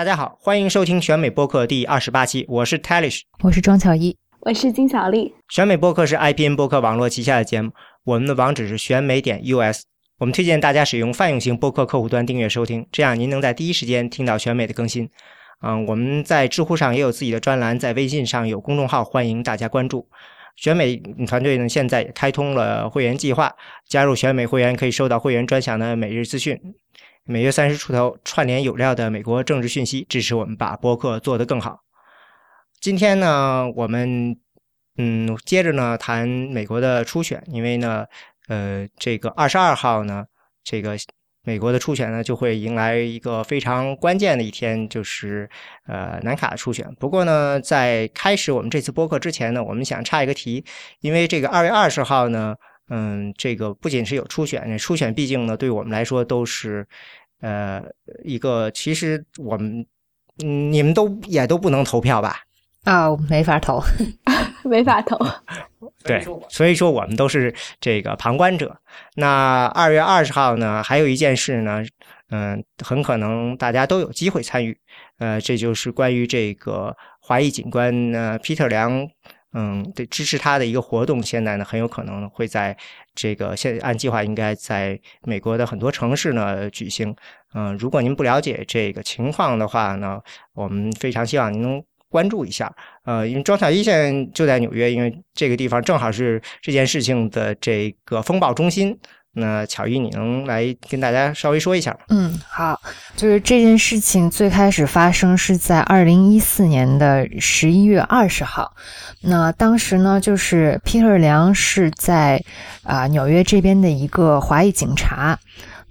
大家好，欢迎收听选美播客第二十八期，我是 Talish，我是庄巧一，我是金小丽。选美播客是 IPN 播客网络旗下的节目，我们的网址是选美点 US。我们推荐大家使用泛用型播客客户端订阅收听，这样您能在第一时间听到选美的更新。嗯，我们在知乎上也有自己的专栏，在微信上有公众号，欢迎大家关注。选美团队呢，现在也开通了会员计划，加入选美会员可以收到会员专享的每日资讯，每月三十出头，串联有料的美国政治讯息，支持我们把播客做得更好。今天呢，我们嗯，接着呢谈美国的初选，因为呢，呃，这个二十二号呢，这个。美国的初选呢，就会迎来一个非常关键的一天，就是呃南卡的初选。不过呢，在开始我们这次播客之前呢，我们想插一个题，因为这个二月二十号呢，嗯，这个不仅是有初选，初选毕竟呢，对我们来说都是呃一个，其实我们你们都也都不能投票吧？啊，没法投，没法投。对，所以说我们都是这个旁观者。那二月二十号呢，还有一件事呢，嗯，很可能大家都有机会参与。呃，这就是关于这个华裔警官呢，Peter 梁，嗯，对，支持他的一个活动，现在呢很有可能会在这个现按计划应该在美国的很多城市呢举行。嗯，如果您不了解这个情况的话呢，我们非常希望您能。关注一下，呃，因为庄小一现在就在纽约，因为这个地方正好是这件事情的这个风暴中心。那巧遇，你能来跟大家稍微说一下吗？嗯，好，就是这件事情最开始发生是在二零一四年的十一月二十号。那当时呢，就是皮特梁是在啊纽约这边的一个华裔警察。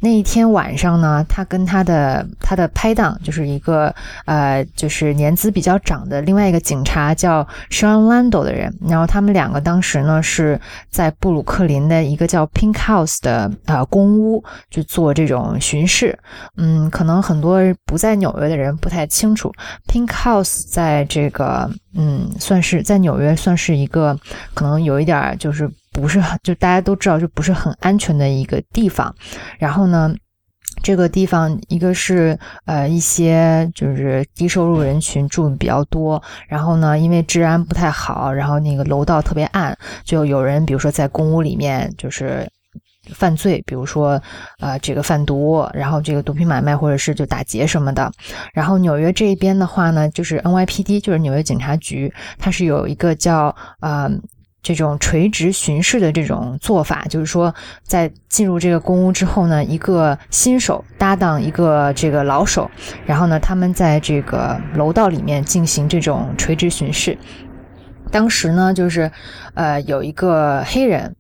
那一天晚上呢，他跟他的他的拍档，就是一个呃，就是年资比较长的另外一个警察叫 Sean Lando 的人，然后他们两个当时呢是在布鲁克林的一个叫 Pink House 的呃公屋去做这种巡视。嗯，可能很多不在纽约的人不太清楚，Pink House 在这个嗯，算是在纽约算是一个可能有一点就是。不是很，就大家都知道，就不是很安全的一个地方。然后呢，这个地方一个是呃一些就是低收入人群住的比较多。然后呢，因为治安不太好，然后那个楼道特别暗，就有人比如说在公屋里面就是犯罪，比如说呃这个贩毒，然后这个毒品买卖，或者是就打劫什么的。然后纽约这边的话呢，就是 NYPD，就是纽约警察局，它是有一个叫呃。这种垂直巡视的这种做法，就是说，在进入这个公屋之后呢，一个新手搭档一个这个老手，然后呢，他们在这个楼道里面进行这种垂直巡视。当时呢，就是，呃，有一个黑人。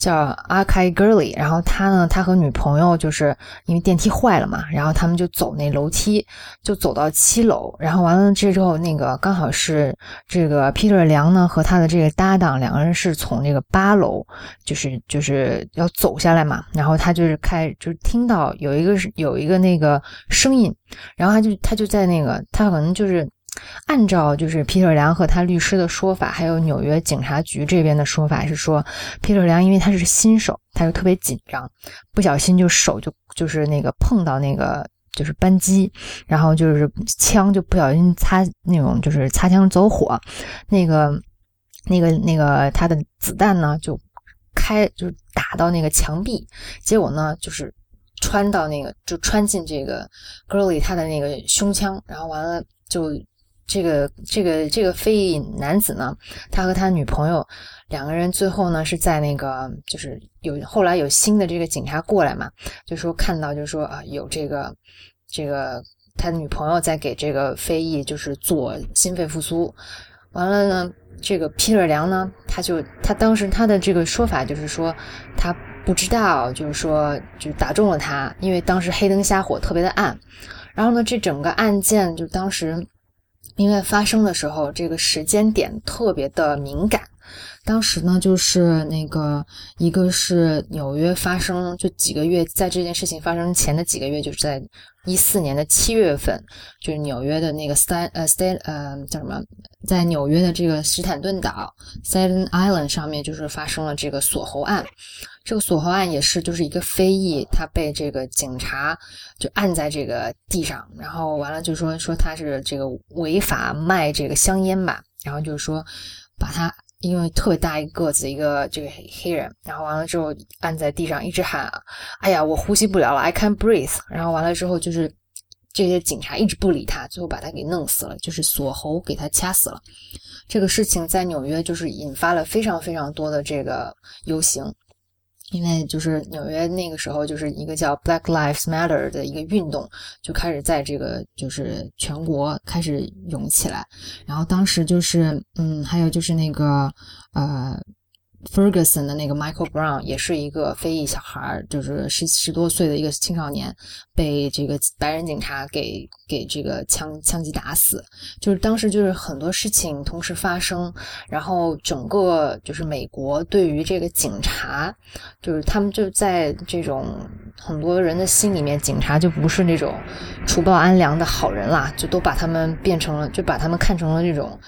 叫阿开 girly，然后他呢，他和女朋友就是因为电梯坏了嘛，然后他们就走那楼梯，就走到七楼，然后完了这之后，那个刚好是这个 Peter 梁呢和他的这个搭档两个人是从那个八楼，就是就是要走下来嘛，然后他就是开就是听到有一个是有一个那个声音，然后他就他就在那个他可能就是。按照就是皮特梁和他律师的说法，还有纽约警察局这边的说法是说，皮特梁因为他是新手，他就特别紧张，不小心就手就就是那个碰到那个就是扳机，然后就是枪就不小心擦那种就是擦枪走火，那个那个那个他的子弹呢就开就打到那个墙壁，结果呢就是穿到那个就穿进这个 girly 他的那个胸腔，然后完了就。这个这个这个非裔男子呢，他和他女朋友两个人最后呢是在那个就是有后来有新的这个警察过来嘛，就说看到就说啊有这个这个他女朋友在给这个非裔就是做心肺复苏，完了呢这个皮特梁呢他就他当时他的这个说法就是说他不知道就是说就打中了他，因为当时黑灯瞎火特别的暗，然后呢这整个案件就当时。因为发生的时候，这个时间点特别的敏感。当时呢，就是那个一个是纽约发生，就几个月，在这件事情发生前的几个月，就是在一四年的七月份，就是纽约的那个 St 呃 St 呃叫什么，在纽约的这个史坦顿岛 Staten Island 上面，就是发生了这个锁喉案。这个锁喉案也是就是一个非裔，他被这个警察就按在这个地上，然后完了就说说他是这个违法卖这个香烟吧，然后就是说把他。因为特别大一个子一个这个黑人，然后完了之后按在地上一直喊：“哎呀，我呼吸不了了，I can't breathe。”然后完了之后就是这些警察一直不理他，最后把他给弄死了，就是锁喉给他掐死了。这个事情在纽约就是引发了非常非常多的这个游行。因为就是纽约那个时候，就是一个叫 Black Lives Matter 的一个运动，就开始在这个就是全国开始涌起来。然后当时就是，嗯，还有就是那个呃。Ferguson 的那个 Michael Brown 也是一个非裔小孩，就是十十多岁的一个青少年，被这个白人警察给给这个枪枪击打死。就是当时就是很多事情同时发生，然后整个就是美国对于这个警察，就是他们就在这种很多人的心里面，警察就不是那种除暴安良的好人啦，就都把他们变成了，就把他们看成了这种。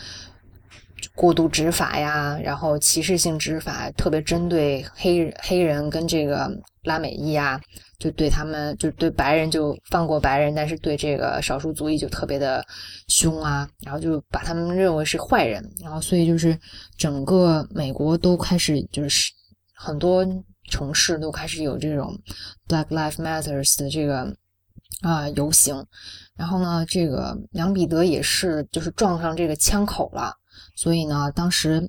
过度执法呀，然后歧视性执法，特别针对黑黑人跟这个拉美裔啊，就对他们，就对白人就放过白人，但是对这个少数族裔就特别的凶啊，然后就把他们认为是坏人，然后所以就是整个美国都开始就是很多城市都开始有这种 Black Lives Matters 的这个啊游行，然后呢，这个梁彼得也是就是撞上这个枪口了。所以呢，当时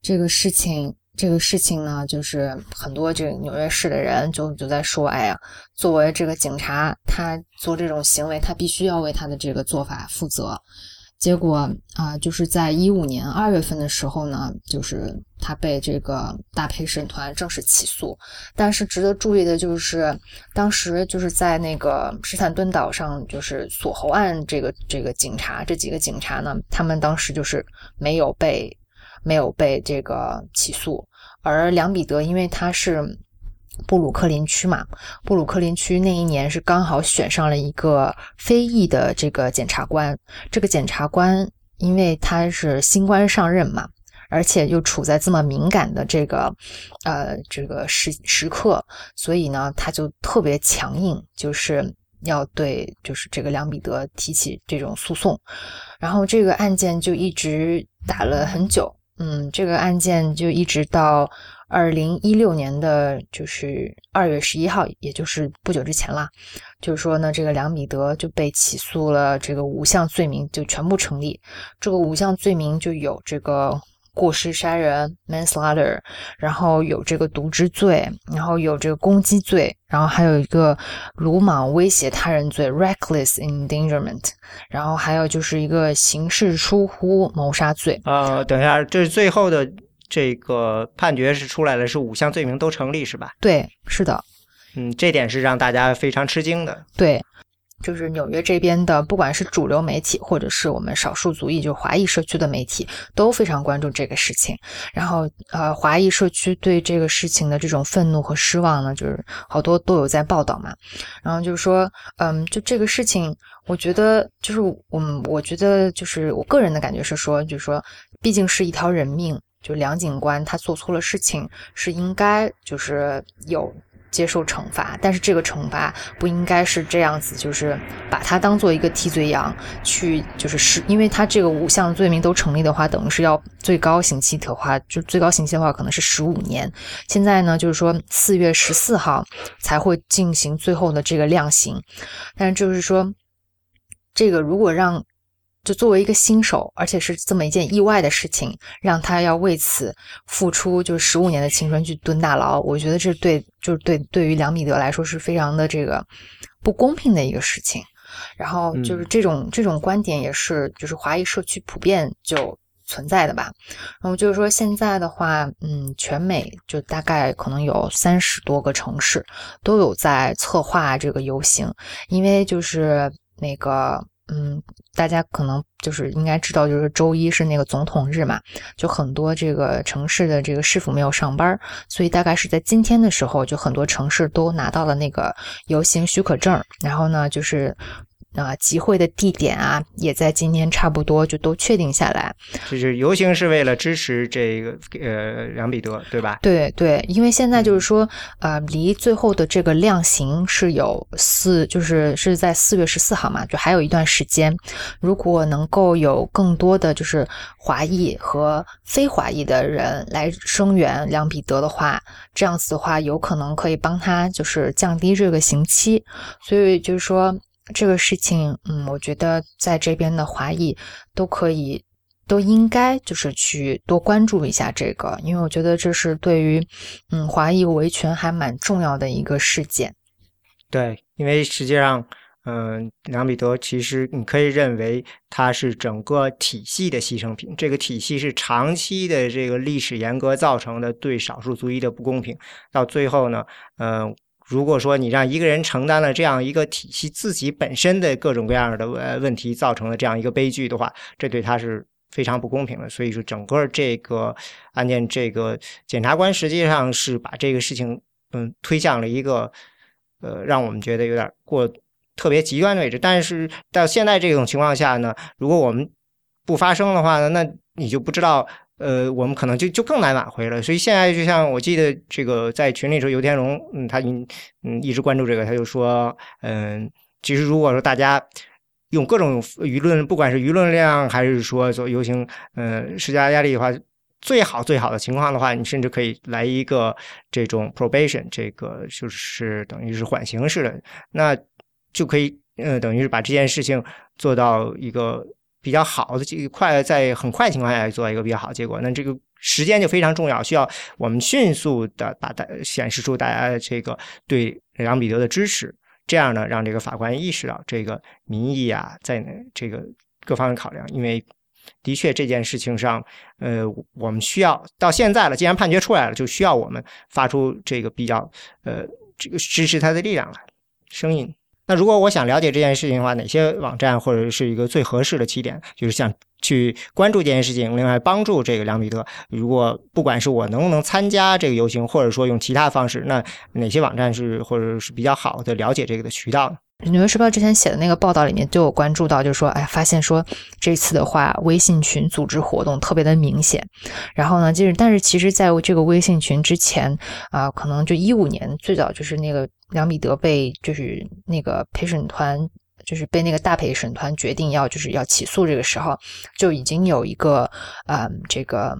这个事情，这个事情呢，就是很多这个纽约市的人就就在说，哎呀，作为这个警察，他做这种行为，他必须要为他的这个做法负责。结果啊，就是在一五年二月份的时候呢，就是他被这个大陪审团正式起诉。但是值得注意的就是，当时就是在那个史坦顿岛上，就是锁喉案这个这个警察这几个警察呢，他们当时就是没有被没有被这个起诉，而梁彼得因为他是。布鲁克林区嘛，布鲁克林区那一年是刚好选上了一个非裔的这个检察官。这个检察官因为他是新官上任嘛，而且又处在这么敏感的这个呃这个时时刻，所以呢，他就特别强硬，就是要对就是这个梁彼得提起这种诉讼。然后这个案件就一直打了很久，嗯，这个案件就一直到。二零一六年的就是二月十一号，也就是不久之前啦。就是说呢，这个梁彼得就被起诉了，这个五项罪名就全部成立。这个五项罪名就有这个过失杀人 （manslaughter），然后有这个渎职罪，然后有这个攻击罪，然后还有一个鲁莽威胁他人罪 （reckless endangerment），然后还有就是一个刑事疏忽谋杀罪。呃，等一下，这是最后的。这个判决是出来了，是五项罪名都成立，是吧？对，是的。嗯，这点是让大家非常吃惊的。对，就是纽约这边的，不管是主流媒体，或者是我们少数族裔，就华裔社区的媒体，都非常关注这个事情。然后，呃，华裔社区对这个事情的这种愤怒和失望呢，就是好多都有在报道嘛。然后就是说，嗯，就这个事情，我觉得就是，嗯，我觉得就是我个人的感觉是说，就是说，毕竟是一条人命。就梁警官他做错了事情，是应该就是有接受惩罚，但是这个惩罚不应该是这样子，就是把他当做一个替罪羊去，就是是因为他这个五项罪名都成立的话，等于是要最高刑期的话，就最高刑期的话可能是十五年。现在呢，就是说四月十四号才会进行最后的这个量刑，但是就是说这个如果让。就作为一个新手，而且是这么一件意外的事情，让他要为此付出就是十五年的青春去蹲大牢，我觉得这对就是对对于梁彼得来说是非常的这个不公平的一个事情。然后就是这种这种观点也是就是华裔社区普遍就存在的吧。然后就是说现在的话，嗯，全美就大概可能有三十多个城市都有在策划这个游行，因为就是那个。嗯，大家可能就是应该知道，就是周一是那个总统日嘛，就很多这个城市的这个市府没有上班，所以大概是在今天的时候，就很多城市都拿到了那个游行许可证，然后呢，就是。啊，集会的地点啊，也在今天差不多就都确定下来。就是游行是为了支持这个呃梁彼得，对吧？对对，因为现在就是说，呃，离最后的这个量刑是有四，就是是在四月十四号嘛，就还有一段时间。如果能够有更多的就是华裔和非华裔的人来声援梁彼得的话，这样子的话，有可能可以帮他就是降低这个刑期。所以就是说。这个事情，嗯，我觉得在这边的华裔都可以，都应该就是去多关注一下这个，因为我觉得这是对于，嗯，华裔维权还蛮重要的一个事件。对，因为实际上，嗯，梁彼得其实你可以认为他是整个体系的牺牲品，这个体系是长期的这个历史严格造成的对少数族裔的不公平，到最后呢，嗯。如果说你让一个人承担了这样一个体系自己本身的各种各样的呃问题造成的这样一个悲剧的话，这对他是非常不公平的。所以说，整个这个案件，这个检察官实际上是把这个事情嗯推向了一个呃让我们觉得有点过特别极端的位置。但是到现在这种情况下呢，如果我们不发生的话呢，那你就不知道。呃，我们可能就就更难挽回了。所以现在就像我记得这个在群里说，尤天龙，嗯，他嗯嗯一直关注这个，他就说，嗯，其实如果说大家用各种舆论，不管是舆论量还是说做游行，嗯，施加压力的话，最好最好的情况的话，你甚至可以来一个这种 probation，这个就是等于是缓刑式的，那就可以，嗯，等于是把这件事情做到一个。比较好的这个快，在很快情况下做一个比较好的结果，那这个时间就非常重要，需要我们迅速的把大显示出大家的这个对梁彼得的支持，这样呢，让这个法官意识到这个民意啊，在这个各方面考量，因为的确这件事情上，呃，我们需要到现在了，既然判决出来了，就需要我们发出这个比较呃这个支持他的力量来声音。那如果我想了解这件事情的话，哪些网站或者是一个最合适的起点？就是想去关注这件事情，另外帮助这个梁彼得。如果不管是我能不能参加这个游行，或者说用其他方式，那哪些网站是或者是比较好的了解这个的渠道呢？《纽约时报》之前写的那个报道里面就有关注到，就是说，哎，发现说这次的话，微信群组织活动特别的明显。然后呢，就是，但是其实在这个微信群之前啊，可能就一五年最早就是那个梁彼得被就是那个陪审团，就是被那个大陪审团决定要就是要起诉这个时候，就已经有一个嗯这个。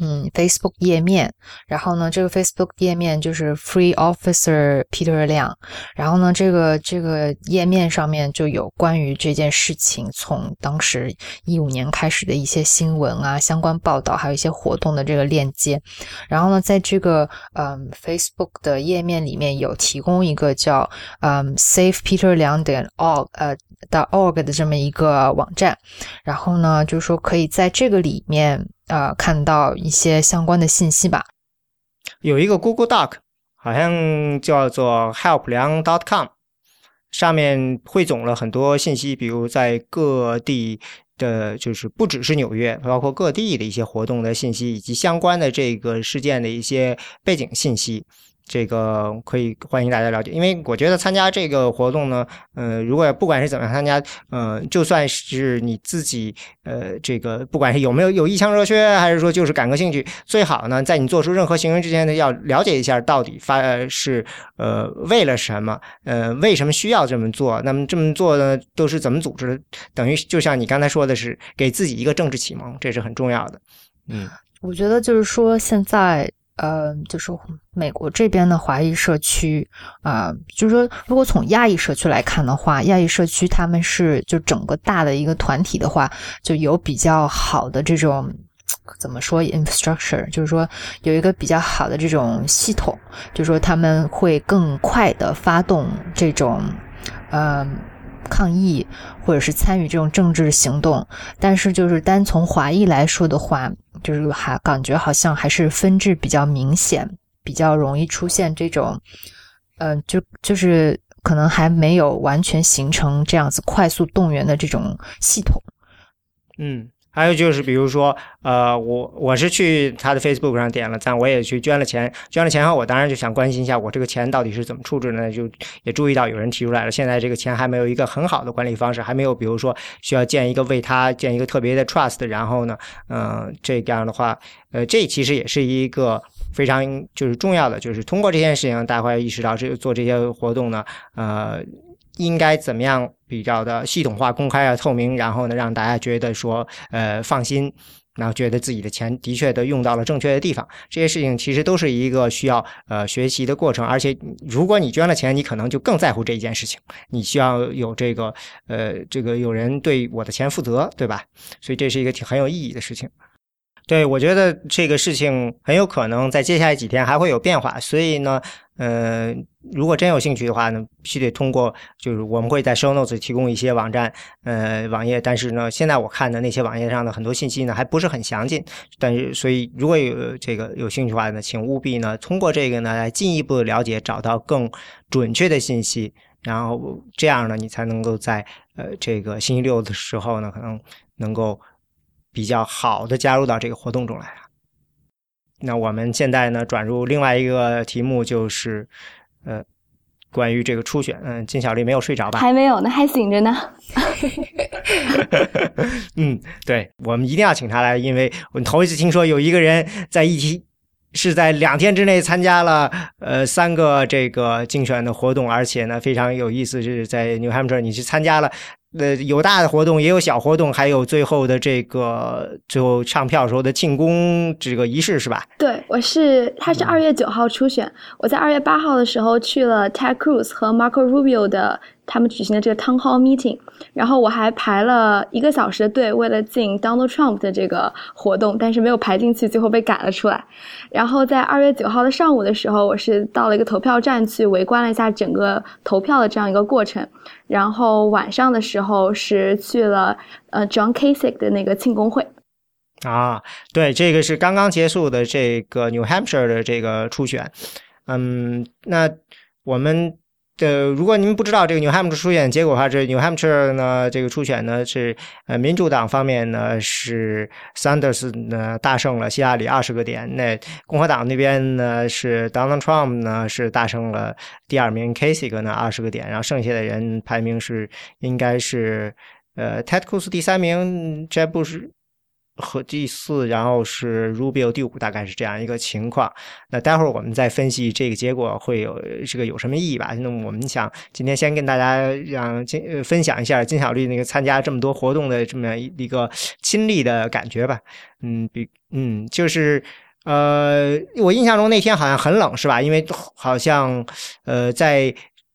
嗯，Facebook 页面，然后呢，这个 Facebook 页面就是 Free Officer Peter 亮，然后呢，这个这个页面上面就有关于这件事情从当时一五年开始的一些新闻啊、相关报道，还有一些活动的这个链接。然后呢，在这个嗯 Facebook 的页面里面有提供一个叫嗯 Save Peter 亮点 org 呃的 org 的这么一个网站，然后呢，就是说可以在这个里面。呃，看到一些相关的信息吧。有一个 Google Doc，好像叫做 Help 梁 .com，上面汇总了很多信息，比如在各地的，就是不只是纽约，包括各地的一些活动的信息，以及相关的这个事件的一些背景信息。这个可以欢迎大家了解，因为我觉得参加这个活动呢，呃，如果不管是怎么样参加，呃，就算是你自己，呃，这个不管是有没有有一腔热血，还是说就是感个兴趣，最好呢，在你做出任何行为之前呢，要了解一下到底发是呃为了什么，呃，为什么需要这么做？那么这么做呢，都是怎么组织的？等于就像你刚才说的是给自己一个政治启蒙，这是很重要的。嗯，我觉得就是说现在。呃，就是美国这边的华裔社区啊，就是说，如果从亚裔社区来看的话，亚裔社区他们是就整个大的一个团体的话，就有比较好的这种怎么说 infrastructure，就是说有一个比较好的这种系统，就是说他们会更快的发动这种呃抗议或者是参与这种政治行动，但是就是单从华裔来说的话。就是还感觉好像还是分制比较明显，比较容易出现这种，嗯，就就是可能还没有完全形成这样子快速动员的这种系统。嗯。还有就是，比如说，呃，我我是去他的 Facebook 上点了赞，我也去捐了钱，捐了钱后，我当然就想关心一下我这个钱到底是怎么处置呢？就也注意到有人提出来了，现在这个钱还没有一个很好的管理方式，还没有，比如说需要建一个为他建一个特别的 trust，然后呢，嗯，这样的话，呃，这其实也是一个非常就是重要的，就是通过这件事情，大家会意识到这做这些活动呢，呃。应该怎么样比较的系统化、公开啊、透明，然后呢，让大家觉得说，呃，放心，然后觉得自己的钱的确的用到了正确的地方。这些事情其实都是一个需要呃学习的过程，而且如果你捐了钱，你可能就更在乎这一件事情。你需要有这个呃，这个有人对我的钱负责，对吧？所以这是一个挺很有意义的事情。对，我觉得这个事情很有可能在接下来几天还会有变化，所以呢。呃，如果真有兴趣的话呢，必须得通过，就是我们会在 show notes 提供一些网站，呃，网页。但是呢，现在我看的那些网页上的很多信息呢，还不是很详尽。但是，所以如果有这个有兴趣的话呢，请务必呢，通过这个呢，来进一步了解，找到更准确的信息，然后这样呢，你才能够在呃这个星期六的时候呢，可能能够比较好的加入到这个活动中来。那我们现在呢，转入另外一个题目，就是呃，关于这个初选。嗯，金小丽没有睡着吧？还没有呢，还醒着呢。嗯，对，我们一定要请他来，因为我头一次听说有一个人在一起是在两天之内参加了呃三个这个竞选的活动，而且呢非常有意思，是在 New Hampshire，你去参加了。呃，有大的活动，也有小活动，还有最后的这个最后唱票时候的庆功这个仪式，是吧？对，我是他是二月九号初选，我在二月八号的时候去了 Ted Cruz 和 Marco Rubio 的。他们举行的这个 town hall meeting，然后我还排了一个小时的队，为了进 Donald Trump 的这个活动，但是没有排进去，最后被赶了出来。然后在二月九号的上午的时候，我是到了一个投票站去围观了一下整个投票的这样一个过程。然后晚上的时候是去了呃 John Kasich 的那个庆功会。啊，对，这个是刚刚结束的这个 New Hampshire 的这个初选。嗯，那我们。呃，如果您不知道这个 New Hampshire 初选结果的话，这 New Hampshire 呢，这个初选呢是呃民主党方面呢是 Sanders 呢大胜了希拉里二十个点，那共和党那边呢是 Donald Trump 呢是大胜了第二名 Kasich 呢二十个点，然后剩下的人排名是应该是呃 Ted Cruz 第三名，这不是。和第四，然后是 Rubio 第五，大概是这样一个情况。那待会儿我们再分析这个结果会有这个有什么意义吧？那我们想今天先跟大家让金分享一下金小丽那个参加这么多活动的这么一个亲历的感觉吧。嗯，比嗯就是呃，我印象中那天好像很冷是吧？因为好像呃在。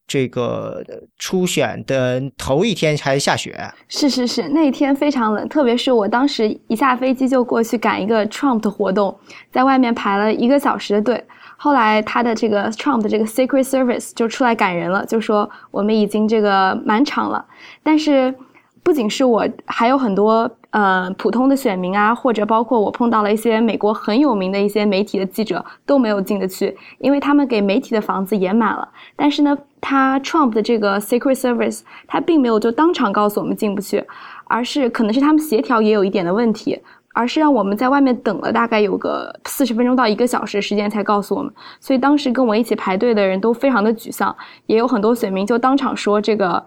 这个初选的头一天还下雪，是是是，那一天非常冷，特别是我当时一下飞机就过去赶一个 Trump 的活动，在外面排了一个小时的队。后来他的这个 Trump 的这个 Secret Service 就出来赶人了，就说我们已经这个满场了。但是不仅是我，还有很多。呃，普通的选民啊，或者包括我碰到了一些美国很有名的一些媒体的记者都没有进得去，因为他们给媒体的房子也满了。但是呢，他 Trump 的这个 Secret Service 他并没有就当场告诉我们进不去，而是可能是他们协调也有一点的问题，而是让我们在外面等了大概有个四十分钟到一个小时时间才告诉我们。所以当时跟我一起排队的人都非常的沮丧，也有很多选民就当场说这个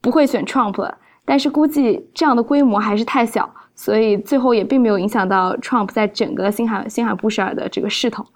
不会选 Trump 了。但是估计这样的规模还是太小，所以最后也并没有影响到 Trump 在整个新罕新罕布什尔的这个势头。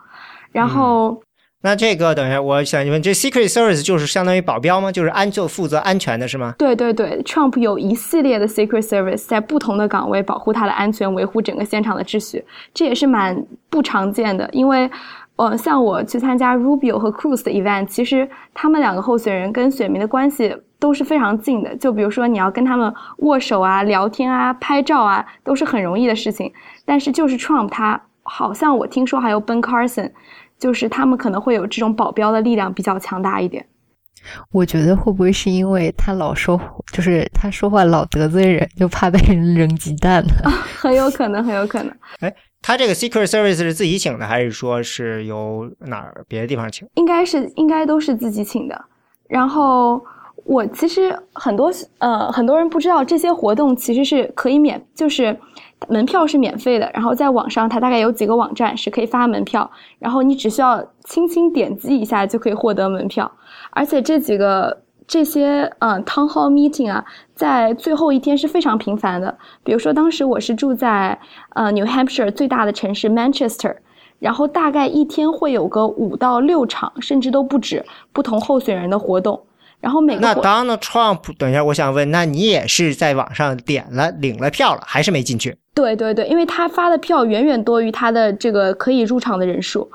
然后，那这个等一下，我想问，这 Secret Service 就是相当于保镖吗？就是安就负责安全的是吗？对对对，Trump 有一系列的 Secret Service 在不同的岗位保护他的安全，维护整个现场的秩序，这也是蛮不常见的。因为，呃，像我去参加 Rubio 和 Cruz 的 event，其实他们两个候选人跟选民的关系。都是非常近的，就比如说你要跟他们握手啊、聊天啊、拍照啊，都是很容易的事情。但是就是 Trump，他好像我听说还有 Ben Carson，就是他们可能会有这种保镖的力量比较强大一点。我觉得会不会是因为他老说，就是他说话老得罪人，就怕被人扔鸡蛋呢？很有可能，很有可能。哎，他这个 Secret Service 是自己请的，还是说是由哪儿别的地方请？应该是，应该都是自己请的。然后我其实很多呃很多人不知道这些活动其实是可以免，就是门票是免费的。然后在网上，它大概有几个网站是可以发门票，然后你只需要轻轻点击一下就可以获得门票。而且这几个这些嗯 town hall meeting 啊，在最后一天是非常频繁的。比如说当时我是住在呃 New Hampshire 最大的城市 Manchester。然后大概一天会有个五到六场，甚至都不止不同候选人的活动。然后每个那 Donald Trump，等一下，我想问，那你也是在网上点了领了票了，还是没进去？对对对，因为他发的票远远多于他的这个可以入场的人数。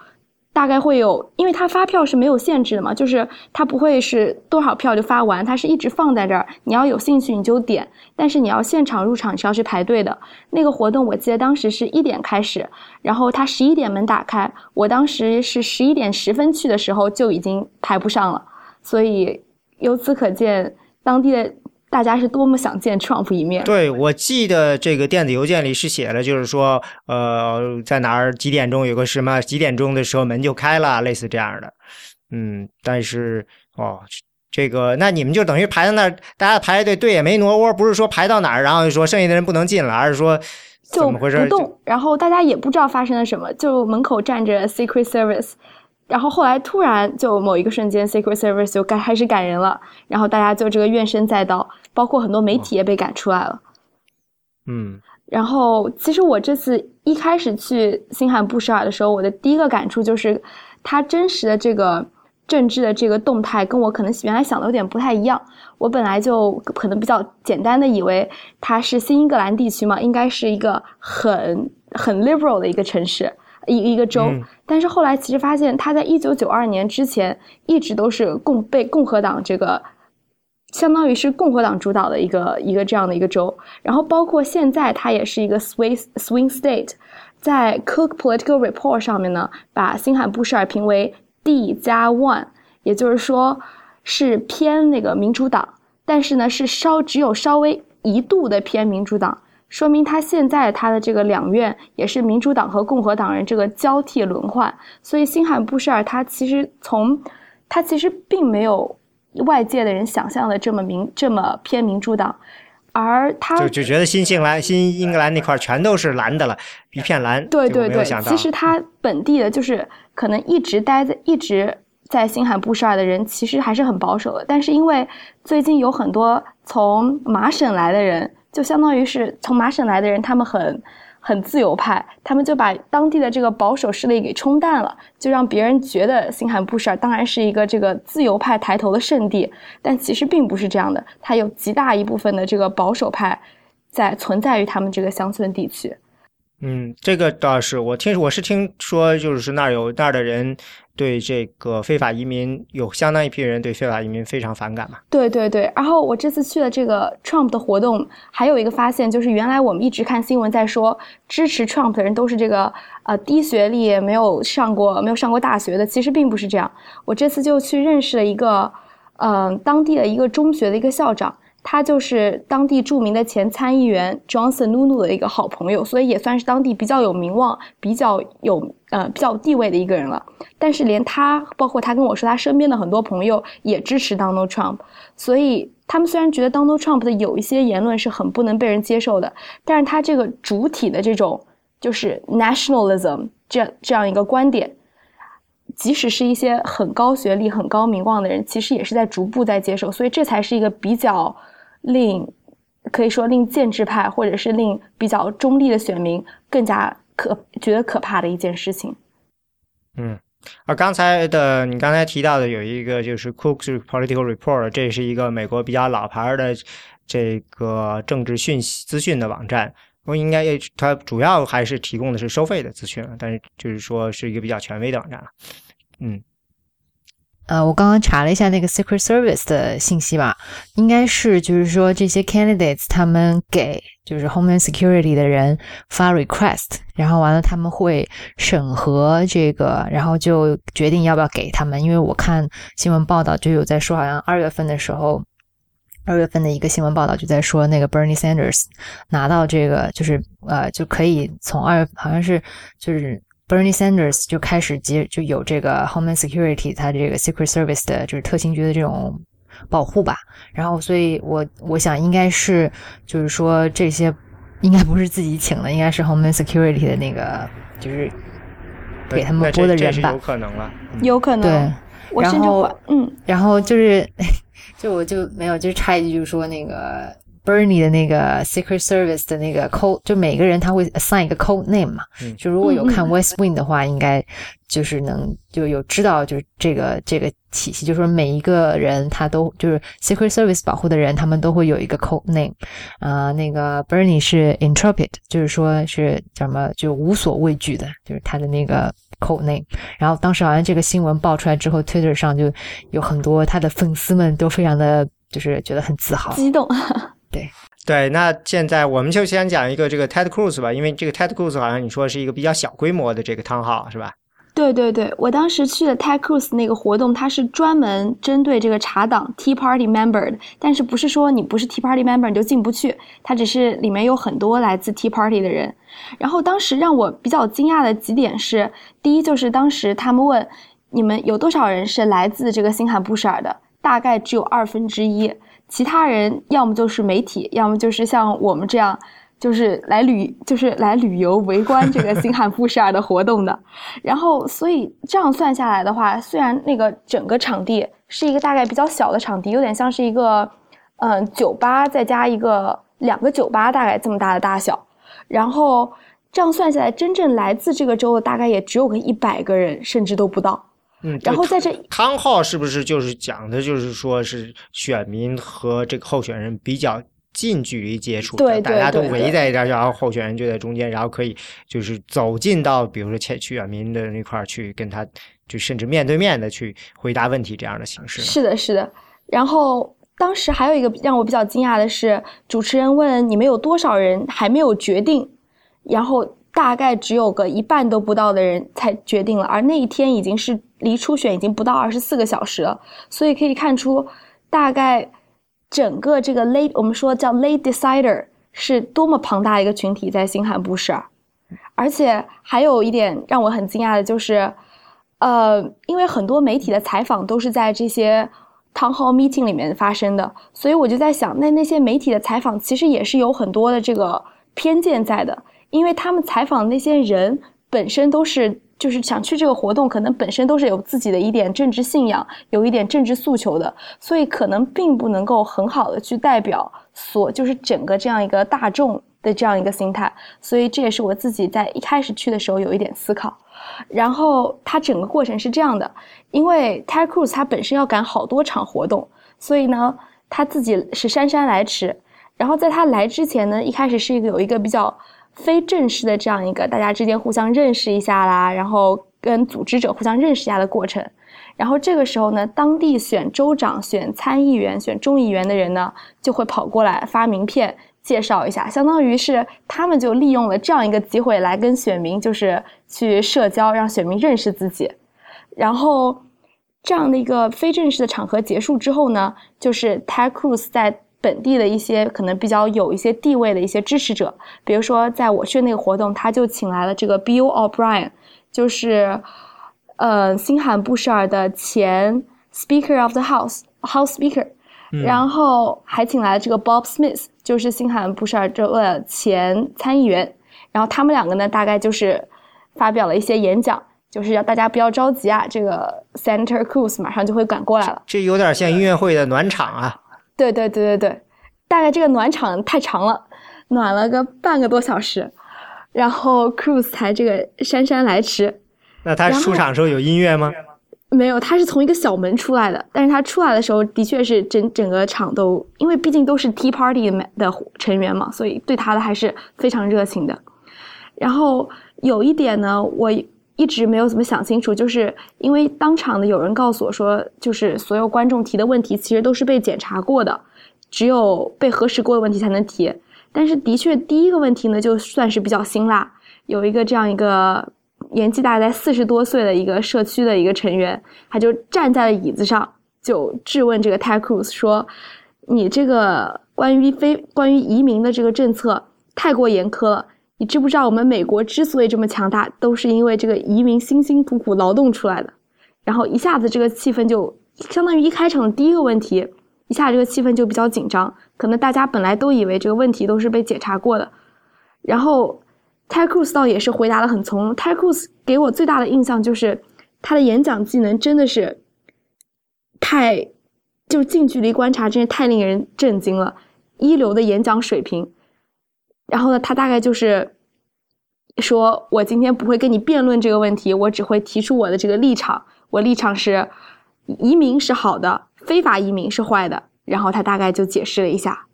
大概会有，因为他发票是没有限制的嘛，就是他不会是多少票就发完，他是一直放在这儿。你要有兴趣你就点，但是你要现场入场是要去排队的。那个活动我记得当时是一点开始，然后他十一点门打开，我当时是十一点十分去的时候就已经排不上了，所以由此可见当地的。大家是多么想见 Trump 一面？对，我记得这个电子邮件里是写了，就是说，呃，在哪儿几点钟有个什么几点钟的时候门就开了，类似这样的。嗯，但是哦，这个那你们就等于排在那儿，大家排队队也没挪窝，不是说排到哪儿，然后说剩下的人不能进了，而是说怎么回事？不动，然后大家也不知道发生了什么，就门口站着 Secret Service。然后后来突然就某一个瞬间，Secret Service 就开开始赶人了，然后大家就这个怨声载道，包括很多媒体也被赶出来了。嗯，然后其实我这次一开始去新罕布什尔的时候，我的第一个感触就是，它真实的这个政治的这个动态跟我可能原来想的有点不太一样。我本来就可能比较简单的以为它是新英格兰地区嘛，应该是一个很很 liberal 的一个城市。一一个州，但是后来其实发现，他在一九九二年之前一直都是共被共和党这个，相当于是共和党主导的一个一个这样的一个州。然后包括现在，它也是一个 swing swing state。在 Cook Political Report 上面呢，把新罕布什尔评为 D 加 one，也就是说是偏那个民主党，但是呢是稍只有稍微一度的偏民主党。说明他现在他的这个两院也是民主党和共和党人这个交替轮换，所以新罕布什尔他其实从，他其实并没有外界的人想象的这么民这么偏民主党，而他就就觉得新英格兰新英格兰那块全都是蓝的了，一片蓝。对对对，其实他本地的就是可能一直待在一直在新罕布什尔的人其实还是很保守的，但是因为最近有很多从麻省来的人。就相当于是从麻省来的人，他们很很自由派，他们就把当地的这个保守势力给冲淡了，就让别人觉得新罕布什尔当然是一个这个自由派抬头的圣地，但其实并不是这样的，它有极大一部分的这个保守派在存在于他们这个乡村地区。嗯，这个倒是我听我是听说，就是那儿有那儿的人。对这个非法移民有相当一批人对非法移民非常反感嘛？对对对。然后我这次去了这个 Trump 的活动，还有一个发现就是，原来我们一直看新闻在说支持 Trump 的人都是这个呃低学历、没有上过没有上过大学的，其实并不是这样。我这次就去认识了一个嗯当地的一个中学的一个校长。他就是当地著名的前参议员 Johnson Nunu 的一个好朋友，所以也算是当地比较有名望、比较有呃比较地位的一个人了。但是连他，包括他跟我说，他身边的很多朋友也支持 Donald Trump。所以他们虽然觉得 Donald Trump 的有一些言论是很不能被人接受的，但是他这个主体的这种就是 nationalism 这这样一个观点，即使是一些很高学历、很高名望的人，其实也是在逐步在接受。所以这才是一个比较。令可以说令建制派或者是令比较中立的选民更加可觉得可怕的一件事情。嗯，而刚才的你刚才提到的有一个就是 Cook's Political Report，这是一个美国比较老牌的这个政治讯息资讯的网站。我应该它主要还是提供的是收费的资讯，但是就是说是一个比较权威的网站。嗯。呃，我刚刚查了一下那个 Secret Service 的信息吧，应该是就是说这些 candidates 他们给就是 Homeland Security 的人发 request，然后完了他们会审核这个，然后就决定要不要给他们。因为我看新闻报道就有在说，好像二月份的时候，二月份的一个新闻报道就在说那个 Bernie Sanders 拿到这个就是呃就可以从二好像是就是。Bernie Sanders 就开始接就有这个 Homeland Security，他这个 Secret Service 的就是特勤局的这种保护吧。然后，所以我我想应该是就是说这些应该不是自己请的，应该是 Homeland Security 的那个就是给他们拨的人吧。有可能了，有可能。对，我甚至嗯，然后就是 就我就没有就插一句，就是说那个。Bernie 的那个 Secret Service 的那个 code，就每个人他会 assign 一个 code name 嘛，就如果有看 West Wing 的话，应该就是能就有知道，就是这个这个体系，就是说每一个人他都就是 Secret Service 保护的人，他们都会有一个 code name。啊，那个 Bernie 是 Intrepid，就是说是叫什么，就无所畏惧的，就是他的那个 code name。然后当时好像这个新闻爆出来之后，Twitter 上就有很多他的粉丝们都非常的就是觉得很自豪、激动。对对，那现在我们就先讲一个这个 Ted Cruz 吧，因为这个 Ted Cruz 好像你说是一个比较小规模的这个汤号，是吧？对对对，我当时去的 Ted Cruz 那个活动，它是专门针对这个茶党 Tea Party member 的，但是不是说你不是 Tea Party member 你就进不去，它只是里面有很多来自 Tea Party 的人。然后当时让我比较惊讶的几点是，第一就是当时他们问你们有多少人是来自这个新罕布什尔的，大概只有二分之一。其他人要么就是媒体，要么就是像我们这样，就是来旅，就是来旅游围观这个新罕布什尔的活动的。然后，所以这样算下来的话，虽然那个整个场地是一个大概比较小的场地，有点像是一个嗯酒吧再加一个两个酒吧大概这么大的大小。然后这样算下来，真正来自这个州的大概也只有个一百个人，甚至都不到。嗯，然后在这汤号是不是就是讲的，就是说是选民和这个候选人比较近距离接触，对，大家都围在这儿，然后候选人就在中间，然后可以就是走进到，比如说前去选民的那块儿去跟他，就甚至面对面的去回答问题这样的形式。是的，是的。然后当时还有一个让我比较惊讶的是，主持人问你们有多少人还没有决定，然后。大概只有个一半都不到的人才决定了，而那一天已经是离初选已经不到二十四个小时了，所以可以看出，大概整个这个 late 我们说叫 late decider 是多么庞大一个群体在新罕布什，而且还有一点让我很惊讶的就是，呃，因为很多媒体的采访都是在这些 town hall meeting 里面发生的，所以我就在想，那那些媒体的采访其实也是有很多的这个偏见在的。因为他们采访的那些人本身都是，就是想去这个活动，可能本身都是有自己的一点政治信仰，有一点政治诉求的，所以可能并不能够很好的去代表所就是整个这样一个大众的这样一个心态，所以这也是我自己在一开始去的时候有一点思考。然后他整个过程是这样的，因为 Ted Cruz 他本身要赶好多场活动，所以呢他自己是姗姗来迟。然后在他来之前呢，一开始是一个有一个比较。非正式的这样一个大家之间互相认识一下啦，然后跟组织者互相认识一下的过程。然后这个时候呢，当地选州长、选参议员、选众议员的人呢，就会跑过来发名片介绍一下，相当于是他们就利用了这样一个机会来跟选民就是去社交，让选民认识自己。然后这样的一个非正式的场合结束之后呢，就是 Ted Cruz 在。本地的一些可能比较有一些地位的一些支持者，比如说在我去那个活动，他就请来了这个 Bill O'Brien，就是呃新罕布什尔的前 Speaker of the House House Speaker，然后还请来了这个 Bob Smith，就是新罕布什尔州的前参议员，然后他们两个呢，大概就是发表了一些演讲，就是要大家不要着急啊，这个 Senator Cruz 马上就会赶过来了，这有点像音乐会的暖场啊。对对对对对，大概这个暖场太长了，暖了个半个多小时，然后 Cruz 才这个姗姗来迟。那他出场时候有音乐吗？没有，他是从一个小门出来的。但是他出来的时候，的确是整整个场都，因为毕竟都是 Tea Party 的成员嘛，所以对他的还是非常热情的。然后有一点呢，我一直没有怎么想清楚，就是因为当场的有人告诉我说，就是所有观众提的问题其实都是被检查过的，只有被核实过的问题才能提。但是的确，第一个问题呢，就算是比较辛辣，有一个这样一个年纪大概四十多岁的一个社区的一个成员，他就站在了椅子上，就质问这个 Ted Cruz 说：“你这个关于非关于移民的这个政策太过严苛了。”你知不知道我们美国之所以这么强大，都是因为这个移民辛辛苦苦劳动出来的。然后一下子这个气氛就相当于一开场的第一个问题，一下这个气氛就比较紧张。可能大家本来都以为这个问题都是被检查过的，然后 Ted Cruz 倒也是回答的很从容。Ted Cruz 给我最大的印象就是他的演讲技能真的是太，就近距离观察真是太令人震惊了，一流的演讲水平。然后呢，他大概就是说我今天不会跟你辩论这个问题，我只会提出我的这个立场。我立场是，移民是好的，非法移民是坏的。然后他大概就解释了一下。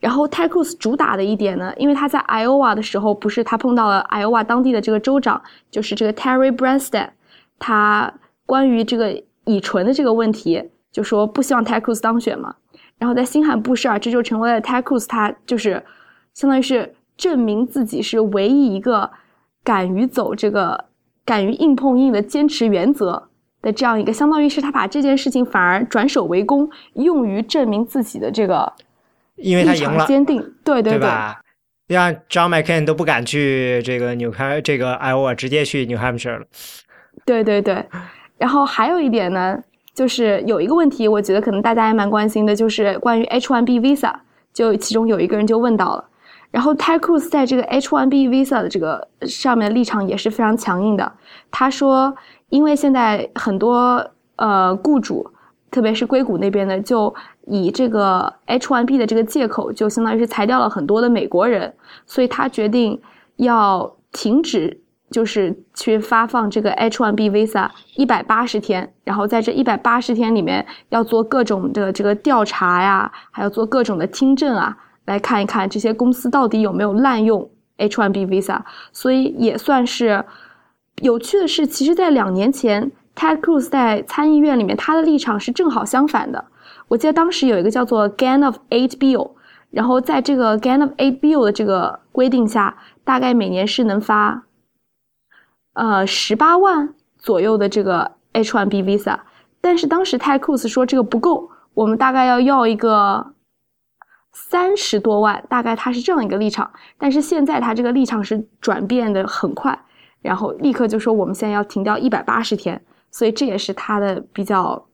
然后 t e c r u s 主打的一点呢，因为他在 Iowa 的时候，不是他碰到了 Iowa 当地的这个州长，就是这个 Terry Branstad，他关于这个乙醇的这个问题，就说不希望 t e c r u s 当选嘛。然后在新罕布什尔，这就成为了 t e c r u s 他就是相当于是证明自己是唯一一个敢于走这个敢于硬碰硬的坚持原则。的这样一个，相当于是他把这件事情反而转守为攻，用于证明自己的这个，因为他赢了，坚定，对对对，让 John McCain 都不敢去这个纽开这个 Iowa，直接去 New Hampshire 了。对对对，然后还有一点呢，就是有一个问题，我觉得可能大家也蛮关心的，就是关于 H1B visa，就其中有一个人就问到了，然后 Ted Cruz 在这个 H1B visa 的这个上面的立场也是非常强硬的，他说。因为现在很多呃雇主，特别是硅谷那边的，就以这个 H1B 的这个借口，就相当于是裁掉了很多的美国人，所以他决定要停止，就是去发放这个 H1B visa 一百八十天，然后在这一百八十天里面要做各种的这个调查呀，还要做各种的听证啊，来看一看这些公司到底有没有滥用 H1B visa，所以也算是。有趣的是，其实，在两年前，Ted Cruz 在参议院里面，他的立场是正好相反的。我记得当时有一个叫做 “Gain of Eight Bill”，然后在这个 “Gain of Eight Bill” 的这个规定下，大概每年是能发，呃，十八万左右的这个 H1B visa。但是当时 Ted Cruz 说这个不够，我们大概要要一个三十多万，大概他是这样一个立场。但是现在他这个立场是转变的很快。然后立刻就说我们现在要停掉一百八十天，所以这也是他的比较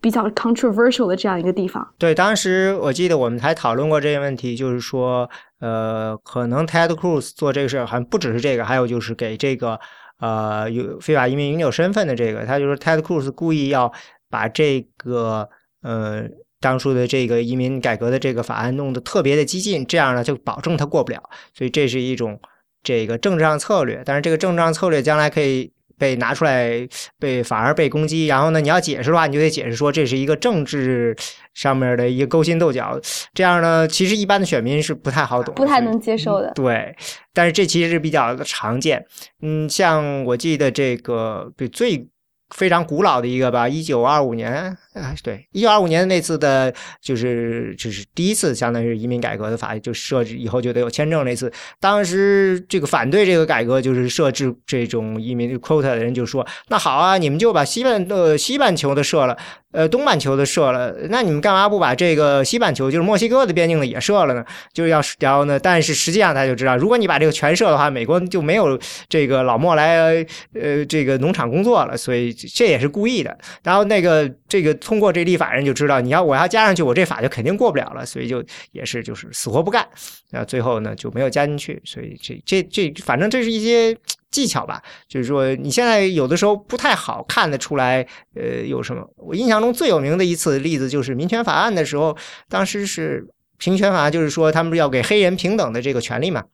比较 controversial 的这样一个地方。对，当时我记得我们还讨论过这个问题，就是说，呃，可能 Ted Cruz 做这个事儿，好像不只是这个，还有就是给这个呃有非法移民永久身份的这个，他就是 Ted Cruz 故意要把这个呃当初的这个移民改革的这个法案弄得特别的激进，这样呢就保证他过不了。所以这是一种。这个政治上策略，但是这个政治上策略将来可以被拿出来，被反而被攻击。然后呢，你要解释的话，你就得解释说这是一个政治上面的一个勾心斗角。这样呢，其实一般的选民是不太好懂，不太能接受的。对，但是这其实是比较常见。嗯，像我记得这个最。非常古老的一个吧，一九二五年，啊，对，一九二五年那次的，就是就是第一次，相当于移民改革的法，就设置以后就得有签证那次。当时这个反对这个改革，就是设置这种移民 quota 的人就说：“那好啊，你们就把西半呃西半球的设了。”呃，东半球的设了，那你们干嘛不把这个西半球，就是墨西哥的边境的也设了呢？就是要然后呢？但是实际上他就知道，如果你把这个全设的话，美国就没有这个老莫来呃这个农场工作了，所以这也是故意的。然后那个这个通过这立法人就知道，你要我要加上去，我这法就肯定过不了了，所以就也是就是死活不干。那最后呢就没有加进去，所以这这这反正这是一些。技巧吧，就是说你现在有的时候不太好看得出来，呃，有什么？我印象中最有名的一次例子就是民权法案的时候，当时是平权法，就是说他们要给黑人平等的这个权利嘛，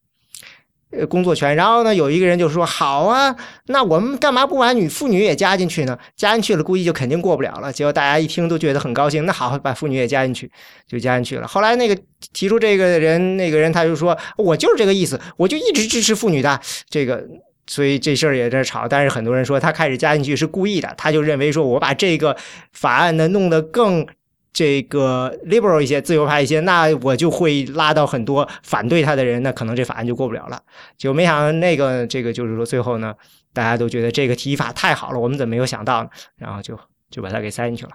呃，工作权。然后呢，有一个人就说：“好啊，那我们干嘛不把女妇女也加进去呢？加进去了，估计就肯定过不了了。”结果大家一听都觉得很高兴，那好，把妇女也加进去，就加进去了。后来那个提出这个人，那个人他就说：“我就是这个意思，我就一直支持妇女的这个。”所以这事儿也在吵，但是很多人说他开始加进去是故意的，他就认为说我把这个法案呢弄得更这个 liberal 一些、自由派一些，那我就会拉到很多反对他的人，那可能这法案就过不了了。就没想到那个这个就是说最后呢，大家都觉得这个提法太好了，我们怎么没有想到呢？然后就就把它给塞进去了。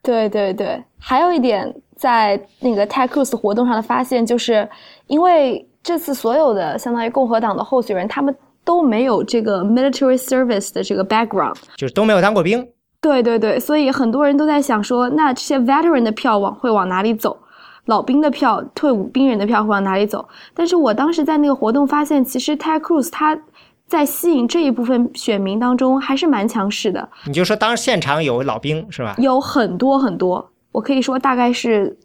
对对对，还有一点在那个 Ted Cruz 活动上的发现，就是因为。这次所有的相当于共和党的候选人，他们都没有这个 military service 的这个 background，就是都没有当过兵。对对对，所以很多人都在想说，那这些 veteran 的票往会往哪里走？老兵的票、退伍兵人的票会往哪里走？但是我当时在那个活动发现，其实 Ted Cruz 他在吸引这一部分选民当中还是蛮强势的。你就说当时现场有老兵是吧？有很多很多，我可以说大概是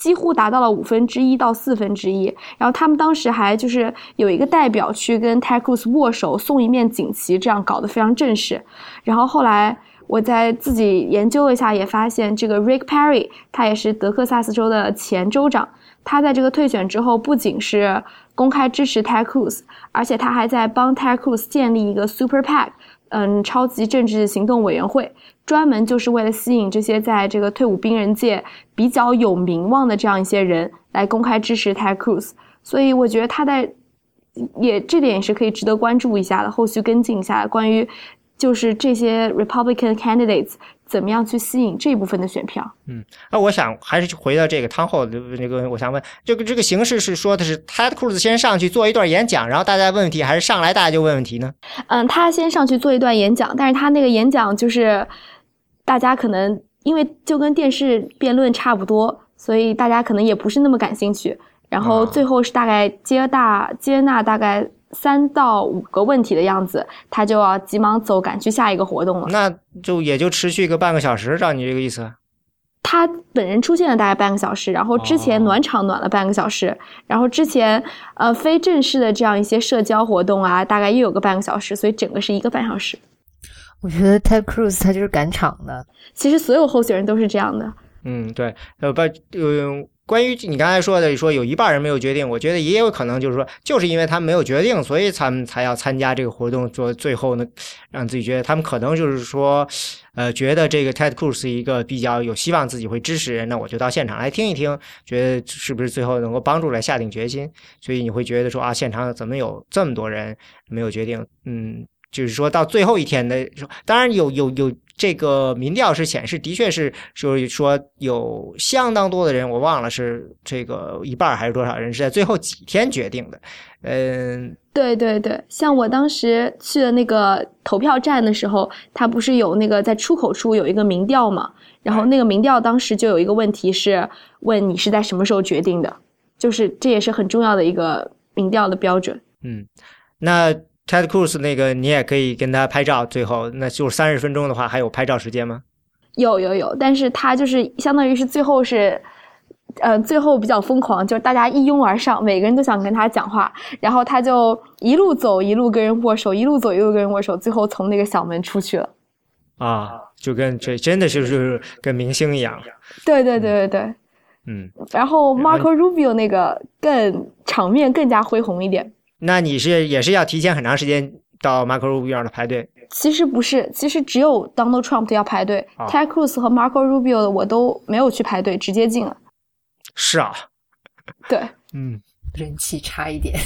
几乎达到了五分之一到四分之一。然后他们当时还就是有一个代表去跟 Ted Cruz 握手，送一面锦旗，这样搞得非常正式。然后后来。我在自己研究了一下，也发现这个 Rick Perry，他也是德克萨斯州的前州长。他在这个退选之后，不仅是公开支持 Ted Cruz，而且他还在帮 Ted Cruz 建立一个 Super PAC，嗯，超级政治行动委员会，专门就是为了吸引这些在这个退伍兵人界比较有名望的这样一些人来公开支持 Ted Cruz。所以我觉得他在也这点也是可以值得关注一下的，后续跟进一下关于。就是这些 Republican candidates 怎么样去吸引这部分的选票？嗯，那我想还是回到这个汤后的那个，我想问，这个这个形式是说的是 Ted Cruz 先上去做一段演讲，然后大家问问题，还是上来大家就问问题呢？嗯，他先上去做一段演讲，但是他那个演讲就是大家可能因为就跟电视辩论差不多，所以大家可能也不是那么感兴趣。然后最后是大概接大接纳大概。三到五个问题的样子，他就要急忙走，赶去下一个活动了。那就也就持续个半个小时，照你这个意思。他本人出现了大概半个小时，然后之前暖场暖了半个小时，然后之前呃非正式的这样一些社交活动啊，大概又有个半个小时，所以整个是一个半小时。我觉得 Ted Cruz 他就是赶场的。其实所有候选人都是这样的。嗯，对，呃，不，呃。关于你刚才说的，说有一半人没有决定，我觉得也有可能就是说，就是因为他们没有决定，所以他们才要参加这个活动，做最后呢，让自己觉得他们可能就是说，呃，觉得这个 Ted Cruz 是一个比较有希望自己会支持人，那我就到现场来听一听，觉得是不是最后能够帮助来下定决心。所以你会觉得说啊，现场怎么有这么多人没有决定？嗯，就是说到最后一天的时候，当然有有有。这个民调是显示，的确是，就是说有相当多的人，我忘了是这个一半还是多少人是在最后几天决定的。嗯，对对对，像我当时去的那个投票站的时候，他不是有那个在出口处有一个民调嘛？然后那个民调当时就有一个问题是问你是在什么时候决定的，就是这也是很重要的一个民调的标准。嗯，那。Ted Cruz 那个你也可以跟他拍照，最后那就是三十分钟的话，还有拍照时间吗？有有有，但是他就是相当于是最后是，呃，最后比较疯狂，就是大家一拥而上，每个人都想跟他讲话，然后他就一路走一路跟人握手，一路走一路跟人握手，最后从那个小门出去了。啊，就跟这真的就是跟明星一样。对对对对对，嗯。然后 Marco Rubio 那个更场面更加恢宏一点。那你是也是要提前很长时间到 Marco Rubio 的排队？其实不是，其实只有 Donald Trump 要排队，Ted Cruz 和 Marco Rubio 的我都没有去排队，直接进了。是啊。对。嗯，人气差一点。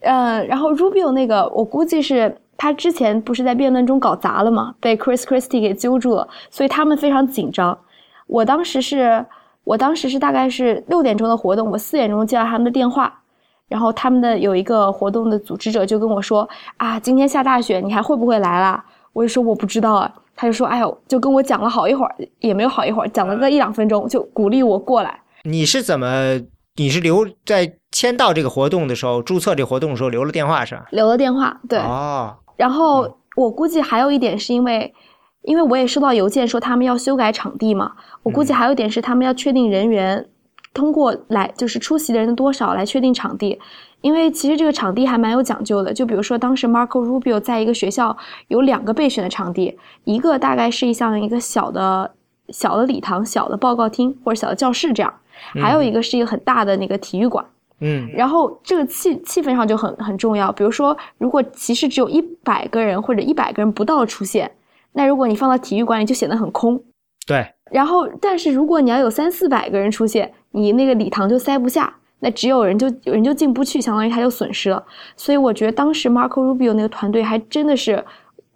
嗯，然后 Rubio 那个，我估计是他之前不是在辩论中搞砸了嘛，被 Chris Christie 给揪住了，所以他们非常紧张。我当时是，我当时是大概是六点钟的活动，我四点钟接到他们的电话。然后他们的有一个活动的组织者就跟我说：“啊，今天下大雪，你还会不会来啦？”我就说我不知道啊。他就说：“哎呦，就跟我讲了好一会儿，也没有好一会儿，讲了个一两分钟，就鼓励我过来。”你是怎么？你是留在签到这个活动的时候，注册这活动的时候留了电话是吧？留了电话，对。哦。然后我估计还有一点是因为，因为我也收到邮件说他们要修改场地嘛。我估计还有一点是他们要确定人员。通过来就是出席的人的多少来确定场地，因为其实这个场地还蛮有讲究的。就比如说当时 Marco Rubio 在一个学校有两个备选的场地，一个大概是像一个小的小的礼堂、小的报告厅或者小的教室这样，还有一个是一个很大的那个体育馆。嗯，然后这个气气氛上就很很重要。比如说，如果其实只有一百个人或者一百个人不到出现，那如果你放到体育馆里就显得很空。对。然后，但是如果你要有三四百个人出现，你那个礼堂就塞不下，那只有人就人就进不去，相当于他就损失了。所以我觉得当时 Marco Rubio 那个团队还真的是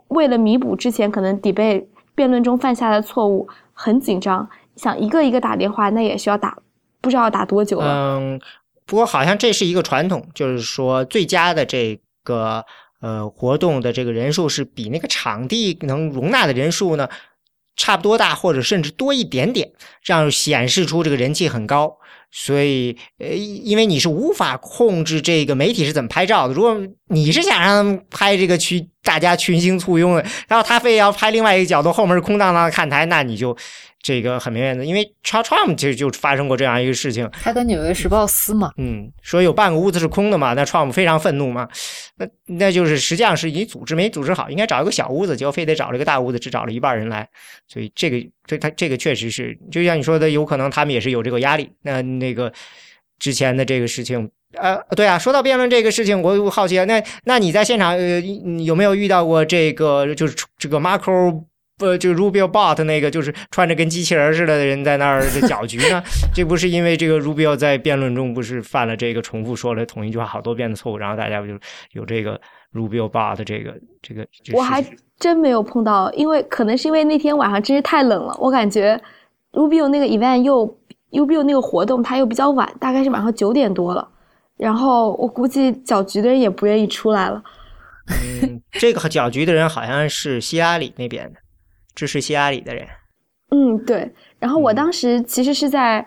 为了弥补之前可能 debate 辩论中犯下的错误，很紧张，想一个一个打电话，那也需要打，不知道打多久了。嗯，不过好像这是一个传统，就是说最佳的这个呃活动的这个人数是比那个场地能容纳的人数呢差不多大，或者甚至多一点点，这样显示出这个人气很高。所以，呃，因为你是无法控制这个媒体是怎么拍照的。如果你是想让他们拍这个群，大家群星簇拥的，然后他非要拍另外一个角度，后面是空荡荡的看台，那你就。这个很明显的，因为 Trump 就就发生过这样一个事情，他跟《纽约时报》撕嘛，嗯，说有半个屋子是空的嘛，那 Trump 非常愤怒嘛，那那就是实际上是你组织没组织好，应该找一个小屋子，结果非得找了一个大屋子，只找了一半人来，所以这个这他这个确实是，就像你说的，有可能他们也是有这个压力。那那个之前的这个事情，呃，对啊，说到辩论这个事情，我好奇啊，那那你在现场呃有没有遇到过这个就是这个 Marco？不，就 Rubio Bot 那个，就是穿着跟机器人似的的人在那儿搅局呢。这不是因为这个 Rubio 在辩论中不是犯了这个重复说了同一句话好多遍的错误，然后大家不就有这个 Rubio Bot 这个这个。我还真没有碰到，因为可能是因为那天晚上真是太冷了，我感觉 Rubio 那个 event 又 Rubio 那个活动它又比较晚，大概是晚上九点多了，然后我估计搅局的人也不愿意出来了。嗯，这个搅局的人好像是希拉里那边的。支持希拉里的人，嗯，对。然后我当时其实是在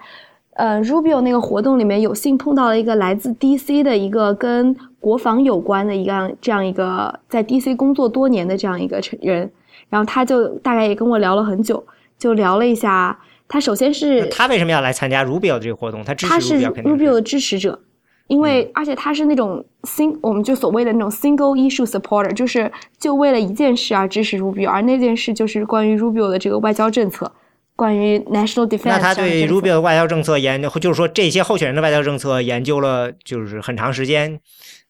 呃 Rubio 那个活动里面有幸碰到了一个来自 DC 的一个跟国防有关的一样这样一个在 DC 工作多年的这样一个人，然后他就大概也跟我聊了很久，就聊了一下。他首先是他为什么要来参加 Rubio 这个活动？他支持 Rubio 的支持者。因为，而且他是那种 sing，我们就所谓的那种 single issue supporter，就是就为了一件事而支持 Rubio，而那件事就是关于 Rubio 的这个外交政策，关于 national defense。那他对 Rubio 的外交政策研究，就是说这些候选人的外交政策研究了，就是很长时间。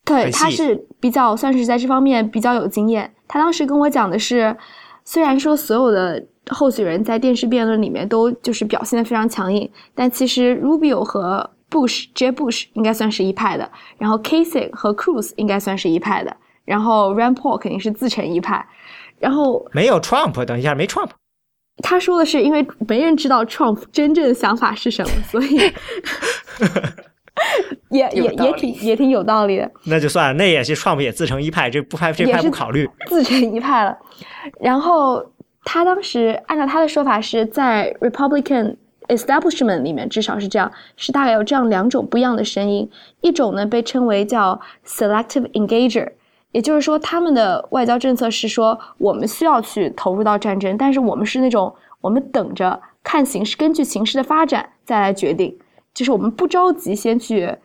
对，他是比较算是在这方面比较有经验。他当时跟我讲的是，虽然说所有的候选人在电视辩论里面都就是表现的非常强硬，但其实 Rubio 和 Bush J Bush 应该算是一派的，然后 Kasich 和 Cruz 应该算是一派的，然后 Rand Paul 肯定是自成一派，然后没有 Trump，等一下没 Trump。他说的是因为没人知道 Trump 真正的想法是什么，所以 也也也挺也挺有道理的。那就算了，那也是 Trump 也自成一派，这不派这派不考虑自成一派了。然后他当时按照他的说法是在 Republican。Establishment 里面至少是这样，是大概有这样两种不一样的声音。一种呢被称为叫 selective engager，也就是说他们的外交政策是说我们需要去投入到战争，但是我们是那种我们等着看形势，根据形势的发展再来决定，就是我们不着急先去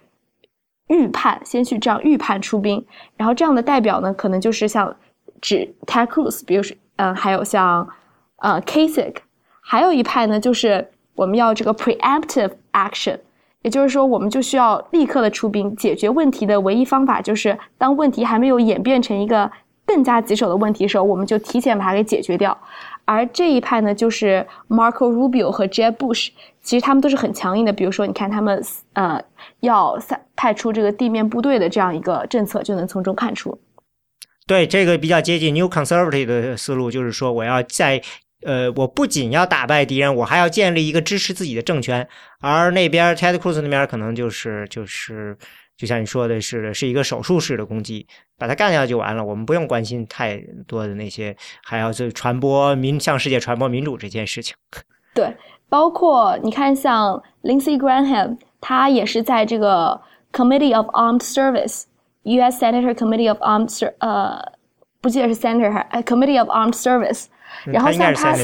预判，先去这样预判出兵。然后这样的代表呢，可能就是像指 Ted Cruz，比如说嗯，还有像呃 Kasic 还有一派呢就是。我们要这个 preemptive action，也就是说，我们就需要立刻的出兵解决问题的唯一方法，就是当问题还没有演变成一个更加棘手的问题的时候，我们就提前把它给解决掉。而这一派呢，就是 Marco Rubio 和 Jeb Bush，其实他们都是很强硬的。比如说，你看他们呃要派出这个地面部队的这样一个政策，就能从中看出。对，这个比较接近 New Conservative 的思路，就是说我要在。呃，我不仅要打败敌人，我还要建立一个支持自己的政权。而那边 Ted Cruz 那边可能就是就是，就像你说的是，是一个手术式的攻击，把他干掉就完了。我们不用关心太多的那些，还要去传播民向世界传播民主这件事情。对，包括你看，像 Lindsey Graham，他也是在这个 Committee of Armed Service，U.S. Senator Committee of Armed 呃，不记得是 Senator 还 Committee of Armed Service。然后像他，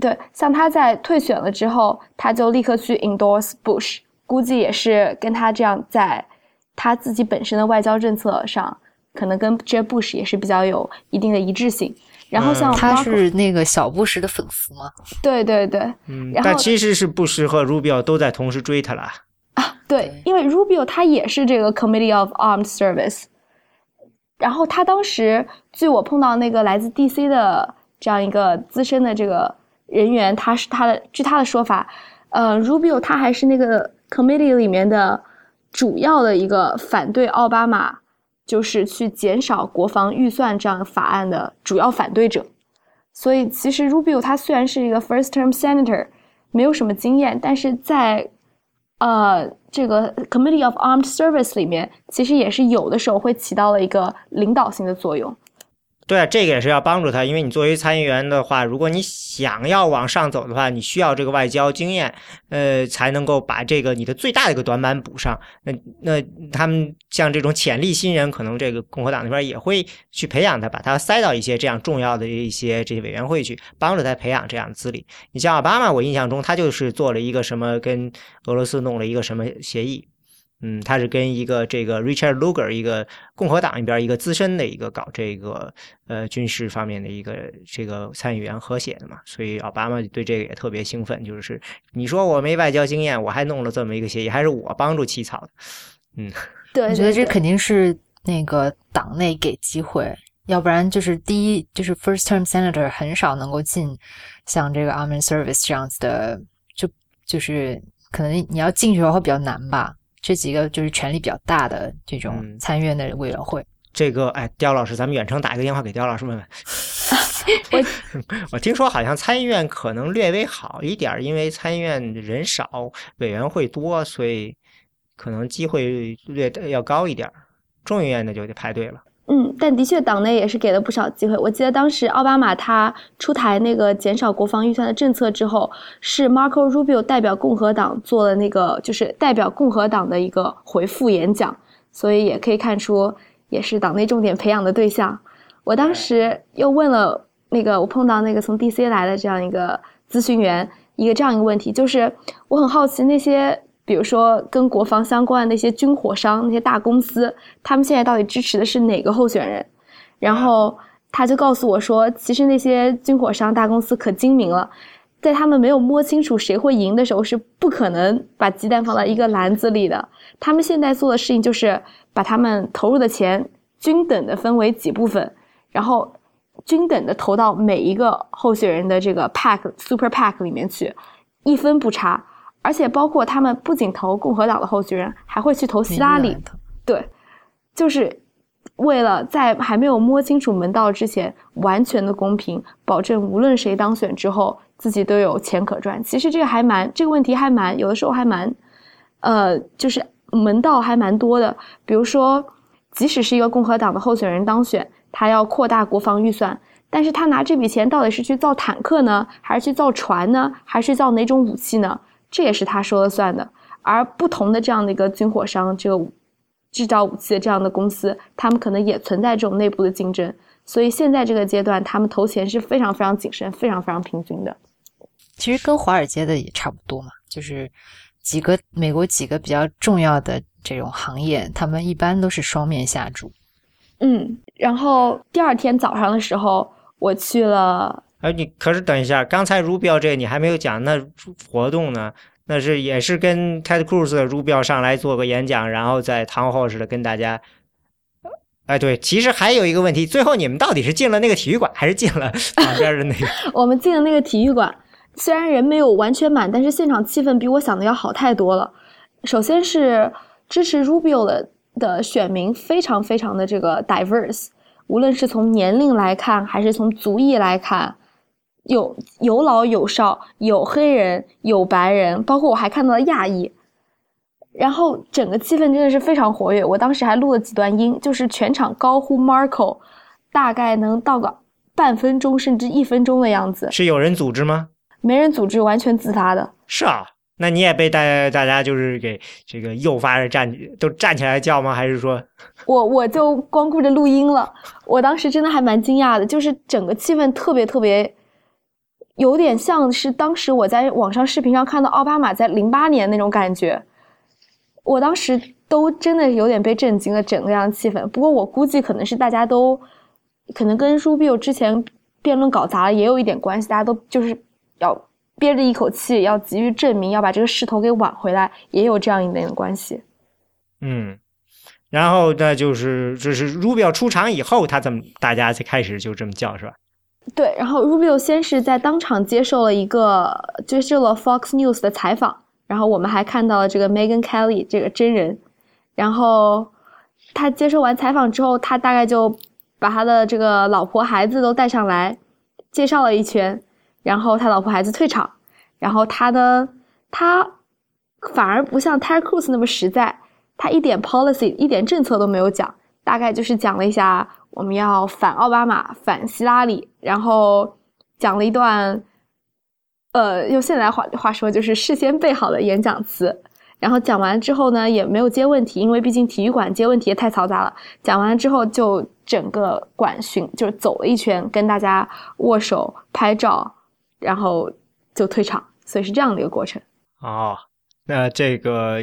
对，像他在退选了之后，他就立刻去 endorse Bush，估计也是跟他这样在他自己本身的外交政策上，可能跟 Jeb Bush 也是比较有一定的一致性。然后像他是那个小布什的粉丝吗？对对对，嗯，但其实是布什和 Rubio 都在同时追他了啊。对，因为 Rubio 他也是这个 Committee of Armed Service，然后他当时据我碰到那个来自 DC 的。这样一个资深的这个人员，他是他的，据他的说法，呃，Rubio 他还是那个 committee 里面的主要的一个反对奥巴马，就是去减少国防预算这样法案的主要反对者。所以其实 Rubio 他虽然是一个 first term senator，没有什么经验，但是在呃，这个 Committee of Armed Service 里面，其实也是有的时候会起到了一个领导性的作用。对啊，这个也是要帮助他，因为你作为参议员的话，如果你想要往上走的话，你需要这个外交经验，呃，才能够把这个你的最大的一个短板补上。那那他们像这种潜力新人，可能这个共和党那边也会去培养他，把他塞到一些这样重要的一些这些委员会去，帮助他培养这样的资历。你像奥巴马，我印象中他就是做了一个什么，跟俄罗斯弄了一个什么协议。嗯，他是跟一个这个 Richard Lugar，一个共和党一边一个资深的一个搞这个呃军事方面的一个这个参议员合写的嘛，所以奥巴马对这个也特别兴奋，就是你说我没外交经验，我还弄了这么一个协议，还是我帮助起草的。嗯，对，我觉得这肯定是那个党内给机会，要不然就是第一就是 first term senator 很少能够进像这个 army service 这样子的，就就是可能你要进去的话会比较难吧。这几个就是权力比较大的这种参院的委员会。这个，哎，刁老师，咱们远程打一个电话给刁老师问问。我 我听说好像参议院可能略微好一点，因为参议院人少，委员会多，所以可能机会略要高一点。众议院的就得排队了。嗯，但的确，党内也是给了不少机会。我记得当时奥巴马他出台那个减少国防预算的政策之后，是 Marco Rubio 代表共和党做了那个，就是代表共和党的一个回复演讲，所以也可以看出，也是党内重点培养的对象。我当时又问了那个，我碰到那个从 DC 来的这样一个咨询员，一个这样一个问题，就是我很好奇那些。比如说，跟国防相关的那些军火商、那些大公司，他们现在到底支持的是哪个候选人？然后他就告诉我说，其实那些军火商大公司可精明了，在他们没有摸清楚谁会赢的时候，是不可能把鸡蛋放到一个篮子里的。他们现在做的事情就是把他们投入的钱均等的分为几部分，然后均等的投到每一个候选人的这个 pack super pack 里面去，一分不差。而且包括他们不仅投共和党的候选人，还会去投希拉里。对，就是为了在还没有摸清楚门道之前，完全的公平，保证无论谁当选之后，自己都有钱可赚。其实这个还蛮这个问题还蛮有的时候还蛮，呃，就是门道还蛮多的。比如说，即使是一个共和党的候选人当选，他要扩大国防预算，但是他拿这笔钱到底是去造坦克呢，还是去造船呢，还是造哪种武器呢？这也是他说了算的，而不同的这样的一个军火商，这个制造武器的这样的公司，他们可能也存在这种内部的竞争，所以现在这个阶段，他们投钱是非常非常谨慎、非常非常平均的。其实跟华尔街的也差不多嘛，就是几个美国几个比较重要的这种行业，他们一般都是双面下注。嗯，然后第二天早上的时候，我去了。哎，你可是等一下，刚才 Rubio 这你还没有讲，那活动呢？那是也是跟 Ted Cruz 的 Rubio 上来做个演讲，然后在堂后似的跟大家。哎，对，其实还有一个问题，最后你们到底是进了那个体育馆，还是进了 旁边的那个？我们进了那个体育馆，虽然人没有完全满，但是现场气氛比我想的要好太多了。首先是支持 Rubio 的的选民非常非常的这个 diverse，无论是从年龄来看，还是从族裔来看。有有老有少，有黑人，有白人，包括我还看到了亚裔，然后整个气氛真的是非常活跃。我当时还录了几段音，就是全场高呼 Marco，大概能到个半分钟甚至一分钟的样子。是有人组织吗？没人组织，完全自发的。是啊，那你也被大大家就是给这个诱发着站都站起来叫吗？还是说，我我就光顾着录音了。我当时真的还蛮惊讶的，就是整个气氛特别特别。有点像是当时我在网上视频上看到奥巴马在零八年那种感觉，我当时都真的有点被震惊了整个样气氛。不过我估计可能是大家都可能跟 Rubio 之前辩论搞砸了也有一点关系，大家都就是要憋着一口气，要急于证明要把这个势头给挽回来，也有这样一点的关系。嗯，然后那就是这是 Rubio 出场以后，他怎么大家才开始就这么叫是吧？对，然后 Rubio 先是在当场接受了一个接受了 Fox News 的采访，然后我们还看到了这个 Megan Kelly 这个真人，然后他接受完采访之后，他大概就把他的这个老婆孩子都带上来，介绍了一圈，然后他老婆孩子退场，然后他的他反而不像 Ted Cruz 那么实在，他一点 policy 一点政策都没有讲，大概就是讲了一下我们要反奥巴马、反希拉里，然后讲了一段，呃，用现在话话说就是事先备好的演讲词。然后讲完之后呢，也没有接问题，因为毕竟体育馆接问题也太嘈杂了。讲完之后就整个馆巡，就是走了一圈，跟大家握手、拍照，然后就退场。所以是这样的一个过程。哦，那这个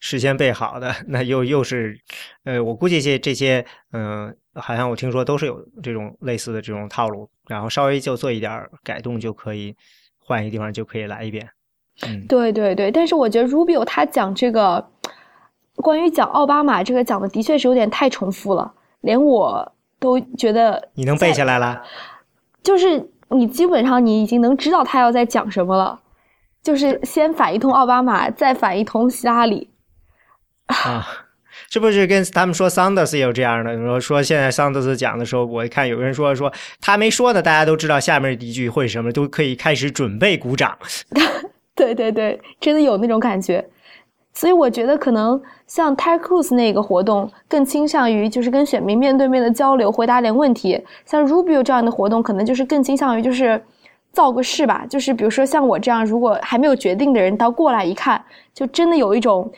事先备好的，那又又是，呃，我估计这这些，嗯，好像我听说都是有这种类似的这种套路，然后稍微就做一点改动就可以，换一个地方就可以来一遍。嗯，对对对，但是我觉得 Rubio 他讲这个关于讲奥巴马这个讲的的确是有点太重复了，连我都觉得你能背下来了，就是你基本上你已经能知道他要在讲什么了，就是先反一通奥巴马，再反一通希拉里啊，是不是跟他们说桑德斯也有这样的？说说现在桑德斯讲的时候，我一看有人说说他没说呢，大家都知道下面一句会什么，都可以开始准备鼓掌。对对对，真的有那种感觉，所以我觉得可能像 Ted Cruz 那个活动更倾向于就是跟选民面对面的交流，回答点问题。像 Rubio 这样的活动，可能就是更倾向于就是造个势吧。就是比如说像我这样，如果还没有决定的人，到过来一看，就真的有一种，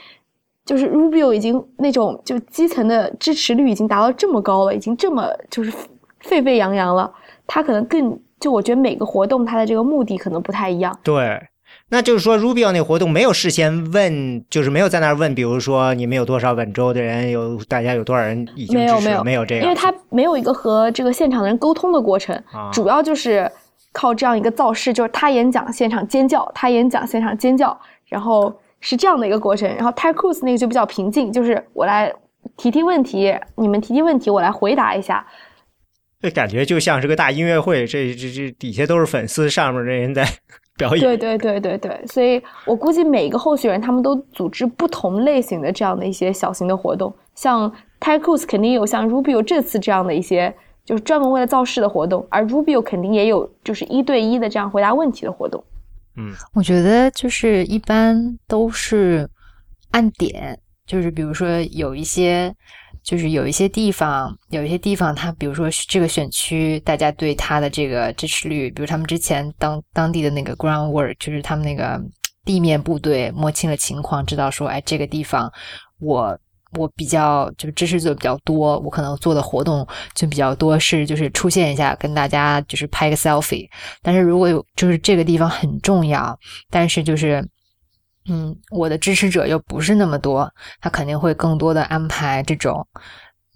就是 Rubio 已经那种就基层的支持率已经达到这么高了，已经这么就是沸沸扬扬了。他可能更就我觉得每个活动他的这个目的可能不太一样。对。那就是说，Rubio 那活动没有事先问，就是没有在那儿问，比如说你们有多少本州的人，有大家有多少人已经支持，没有没有这个，因为他没有一个和这个现场的人沟通的过程，主要就是靠这样一个造势，就是他演讲现场尖叫，他演讲现场尖叫，然后是这样的一个过程。然后 Ted Cruz 那个就比较平静，就是我来提提问题，你们提提问题，我来回答一下。这感觉就像是个大音乐会，这这这底下都是粉丝，上面的人在。表演对对对对对，所以我估计每个候选人他们都组织不同类型的这样的一些小型的活动，像 Ted Cruz 肯定有像 Rubio 这次这样的一些就是专门为了造势的活动，而 Rubio 肯定也有就是一对一的这样回答问题的活动。嗯，我觉得就是一般都是按点，就是比如说有一些。就是有一些地方，有一些地方，他比如说这个选区，大家对他的这个支持率，比如他们之前当当地的那个 groundwork，就是他们那个地面部队摸清了情况，知道说，哎，这个地方我我比较就支持者比较多，我可能做的活动就比较多，是就是出现一下跟大家就是拍个 selfie。但是如果有就是这个地方很重要，但是就是。嗯，我的支持者又不是那么多，他肯定会更多的安排这种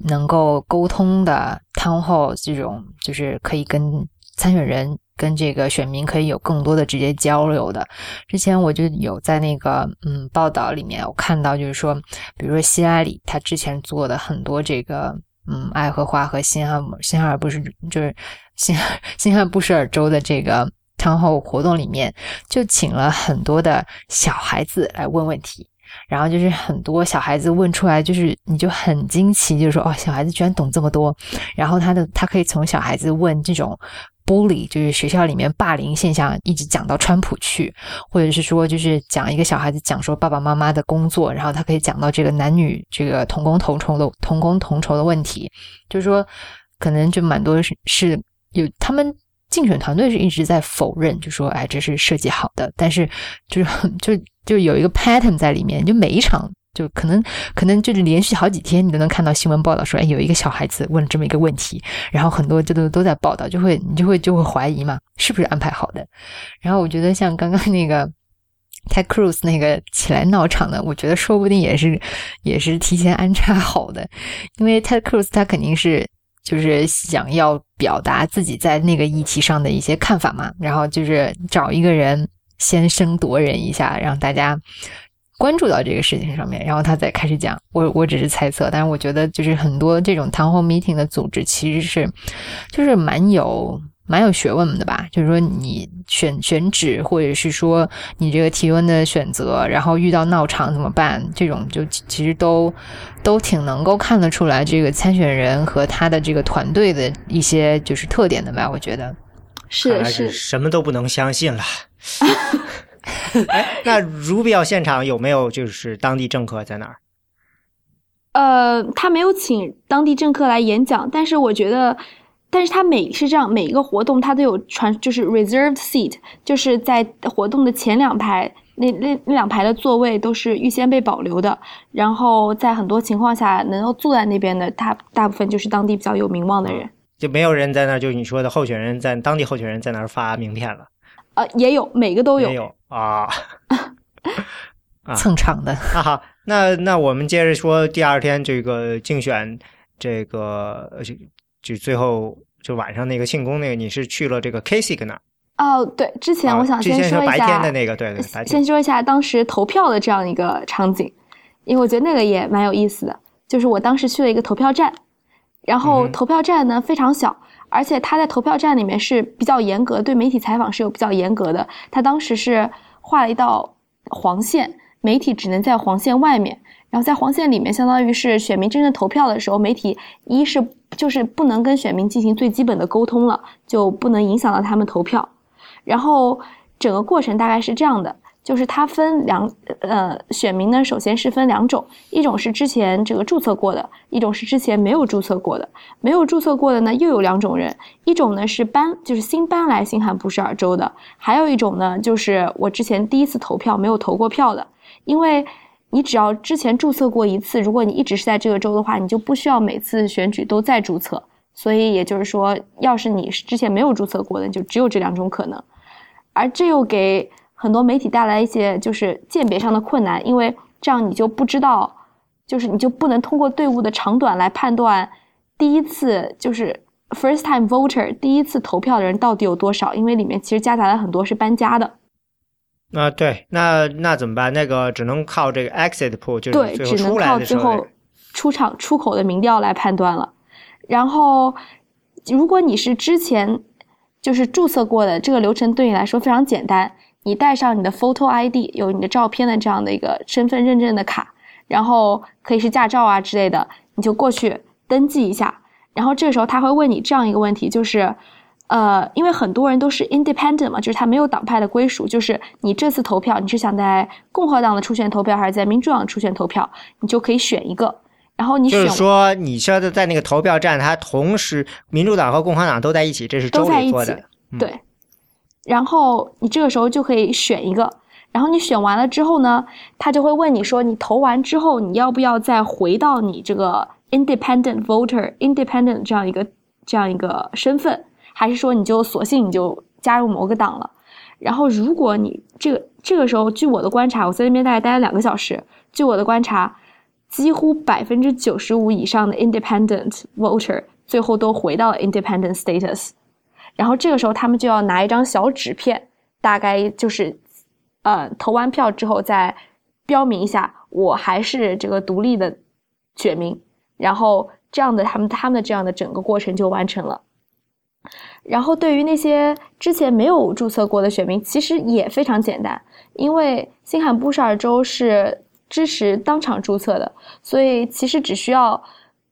能够沟通的 town hall，，这种就是可以跟参选人、跟这个选民可以有更多的直接交流的。之前我就有在那个嗯报道里面，我看到就是说，比如说希拉里，他之前做的很多这个嗯爱荷华和新罕新罕尔布什就是 新新罕布什尔州的这个。餐后活动里面就请了很多的小孩子来问问题，然后就是很多小孩子问出来，就是你就很惊奇，就是说哦，小孩子居然懂这么多。然后他的他可以从小孩子问这种 bully，就是学校里面霸凌现象，一直讲到川普去，或者是说就是讲一个小孩子讲说爸爸妈妈的工作，然后他可以讲到这个男女这个同工同酬的同工同酬的问题，就是说可能就蛮多是是有他们。竞选团队是一直在否认，就说哎，这是设计好的，但是就是就就有一个 pattern 在里面，就每一场就可能可能就是连续好几天，你都能看到新闻报道说，哎，有一个小孩子问了这么一个问题，然后很多就都都在报道，就会你就会就会怀疑嘛，是不是安排好的？然后我觉得像刚刚那个 Ted Cruz 那个起来闹场的，我觉得说不定也是也是提前安插好的，因为 Ted Cruz 他肯定是。就是想要表达自己在那个议题上的一些看法嘛，然后就是找一个人先声夺人一下，让大家关注到这个事情上面，然后他再开始讲。我我只是猜测，但是我觉得就是很多这种 town hall meeting 的组织其实是就是蛮有。蛮有学问的吧？就是说，你选选址，或者是说你这个提问的选择，然后遇到闹场怎么办？这种就其实都都挺能够看得出来这个参选人和他的这个团队的一些就是特点的吧？我觉得是是，什么都不能相信了。哎，那 Rubio 现场有没有就是当地政客在那儿？呃，他没有请当地政客来演讲，但是我觉得，但是他每是这样，每一个活动他都有传，就是 reserved seat，就是在活动的前两排，那那那两排的座位都是预先被保留的。然后在很多情况下，能够坐在那边的，他大部分就是当地比较有名望的人。就没有人在那儿，就你说的候选人在当地候选人在那儿发名片了。呃，也有，每个都有。有 啊。蹭场的。那好，那那我们接着说第二天这个竞选，这个就就最后就晚上那个庆功那个，你是去了这个 Kasich 那儿？哦，对，之前我想先说一下白天的那个，对对，白天先说一下当时投票的这样一个场景，因为我觉得那个也蛮有意思的。就是我当时去了一个投票站，然后投票站呢非常小，而且他在投票站里面是比较严格，对媒体采访是有比较严格的。他当时是画了一道黄线。媒体只能在黄线外面，然后在黄线里面，相当于是选民真正投票的时候，媒体一是就是不能跟选民进行最基本的沟通了，就不能影响到他们投票。然后整个过程大概是这样的。就是它分两，呃，选民呢，首先是分两种，一种是之前这个注册过的，一种是之前没有注册过的。没有注册过的呢，又有两种人，一种呢是搬，就是新搬来新罕布什尔州的，还有一种呢，就是我之前第一次投票没有投过票的。因为你只要之前注册过一次，如果你一直是在这个州的话，你就不需要每次选举都再注册。所以也就是说，要是你是之前没有注册过的，就只有这两种可能，而这又给。很多媒体带来一些就是鉴别上的困难，因为这样你就不知道，就是你就不能通过队伍的长短来判断第一次就是 first time voter 第一次投票的人到底有多少，因为里面其实夹杂了很多是搬家的。啊，对，那那怎么办？那个只能靠这个 exit poll，就是对，只能靠最后出场出口的民调来判断了。然后，如果你是之前就是注册过的，这个流程对你来说非常简单。你带上你的 photo ID，有你的照片的这样的一个身份认证的卡，然后可以是驾照啊之类的，你就过去登记一下。然后这个时候他会问你这样一个问题，就是，呃，因为很多人都是 independent 嘛，就是他没有党派的归属，就是你这次投票你是想在共和党的初选投票还是在民主党的初选投票，你就可以选一个。然后你就是说，你说的在那个投票站，它同时民主党和共和党都在一起，这是州里做的，对。然后你这个时候就可以选一个，然后你选完了之后呢，他就会问你说，你投完之后你要不要再回到你这个 independent voter independent 这样一个这样一个身份，还是说你就索性你就加入某个党了？然后如果你这个这个时候，据我的观察，我在那边大概待了两个小时，据我的观察，几乎百分之九十五以上的 independent voter 最后都回到了 independent status。然后这个时候，他们就要拿一张小纸片，大概就是，呃，投完票之后再标明一下，我还是这个独立的选民。然后这样的，他们他们的这样的整个过程就完成了。然后对于那些之前没有注册过的选民，其实也非常简单，因为新罕布什尔州是支持当场注册的，所以其实只需要。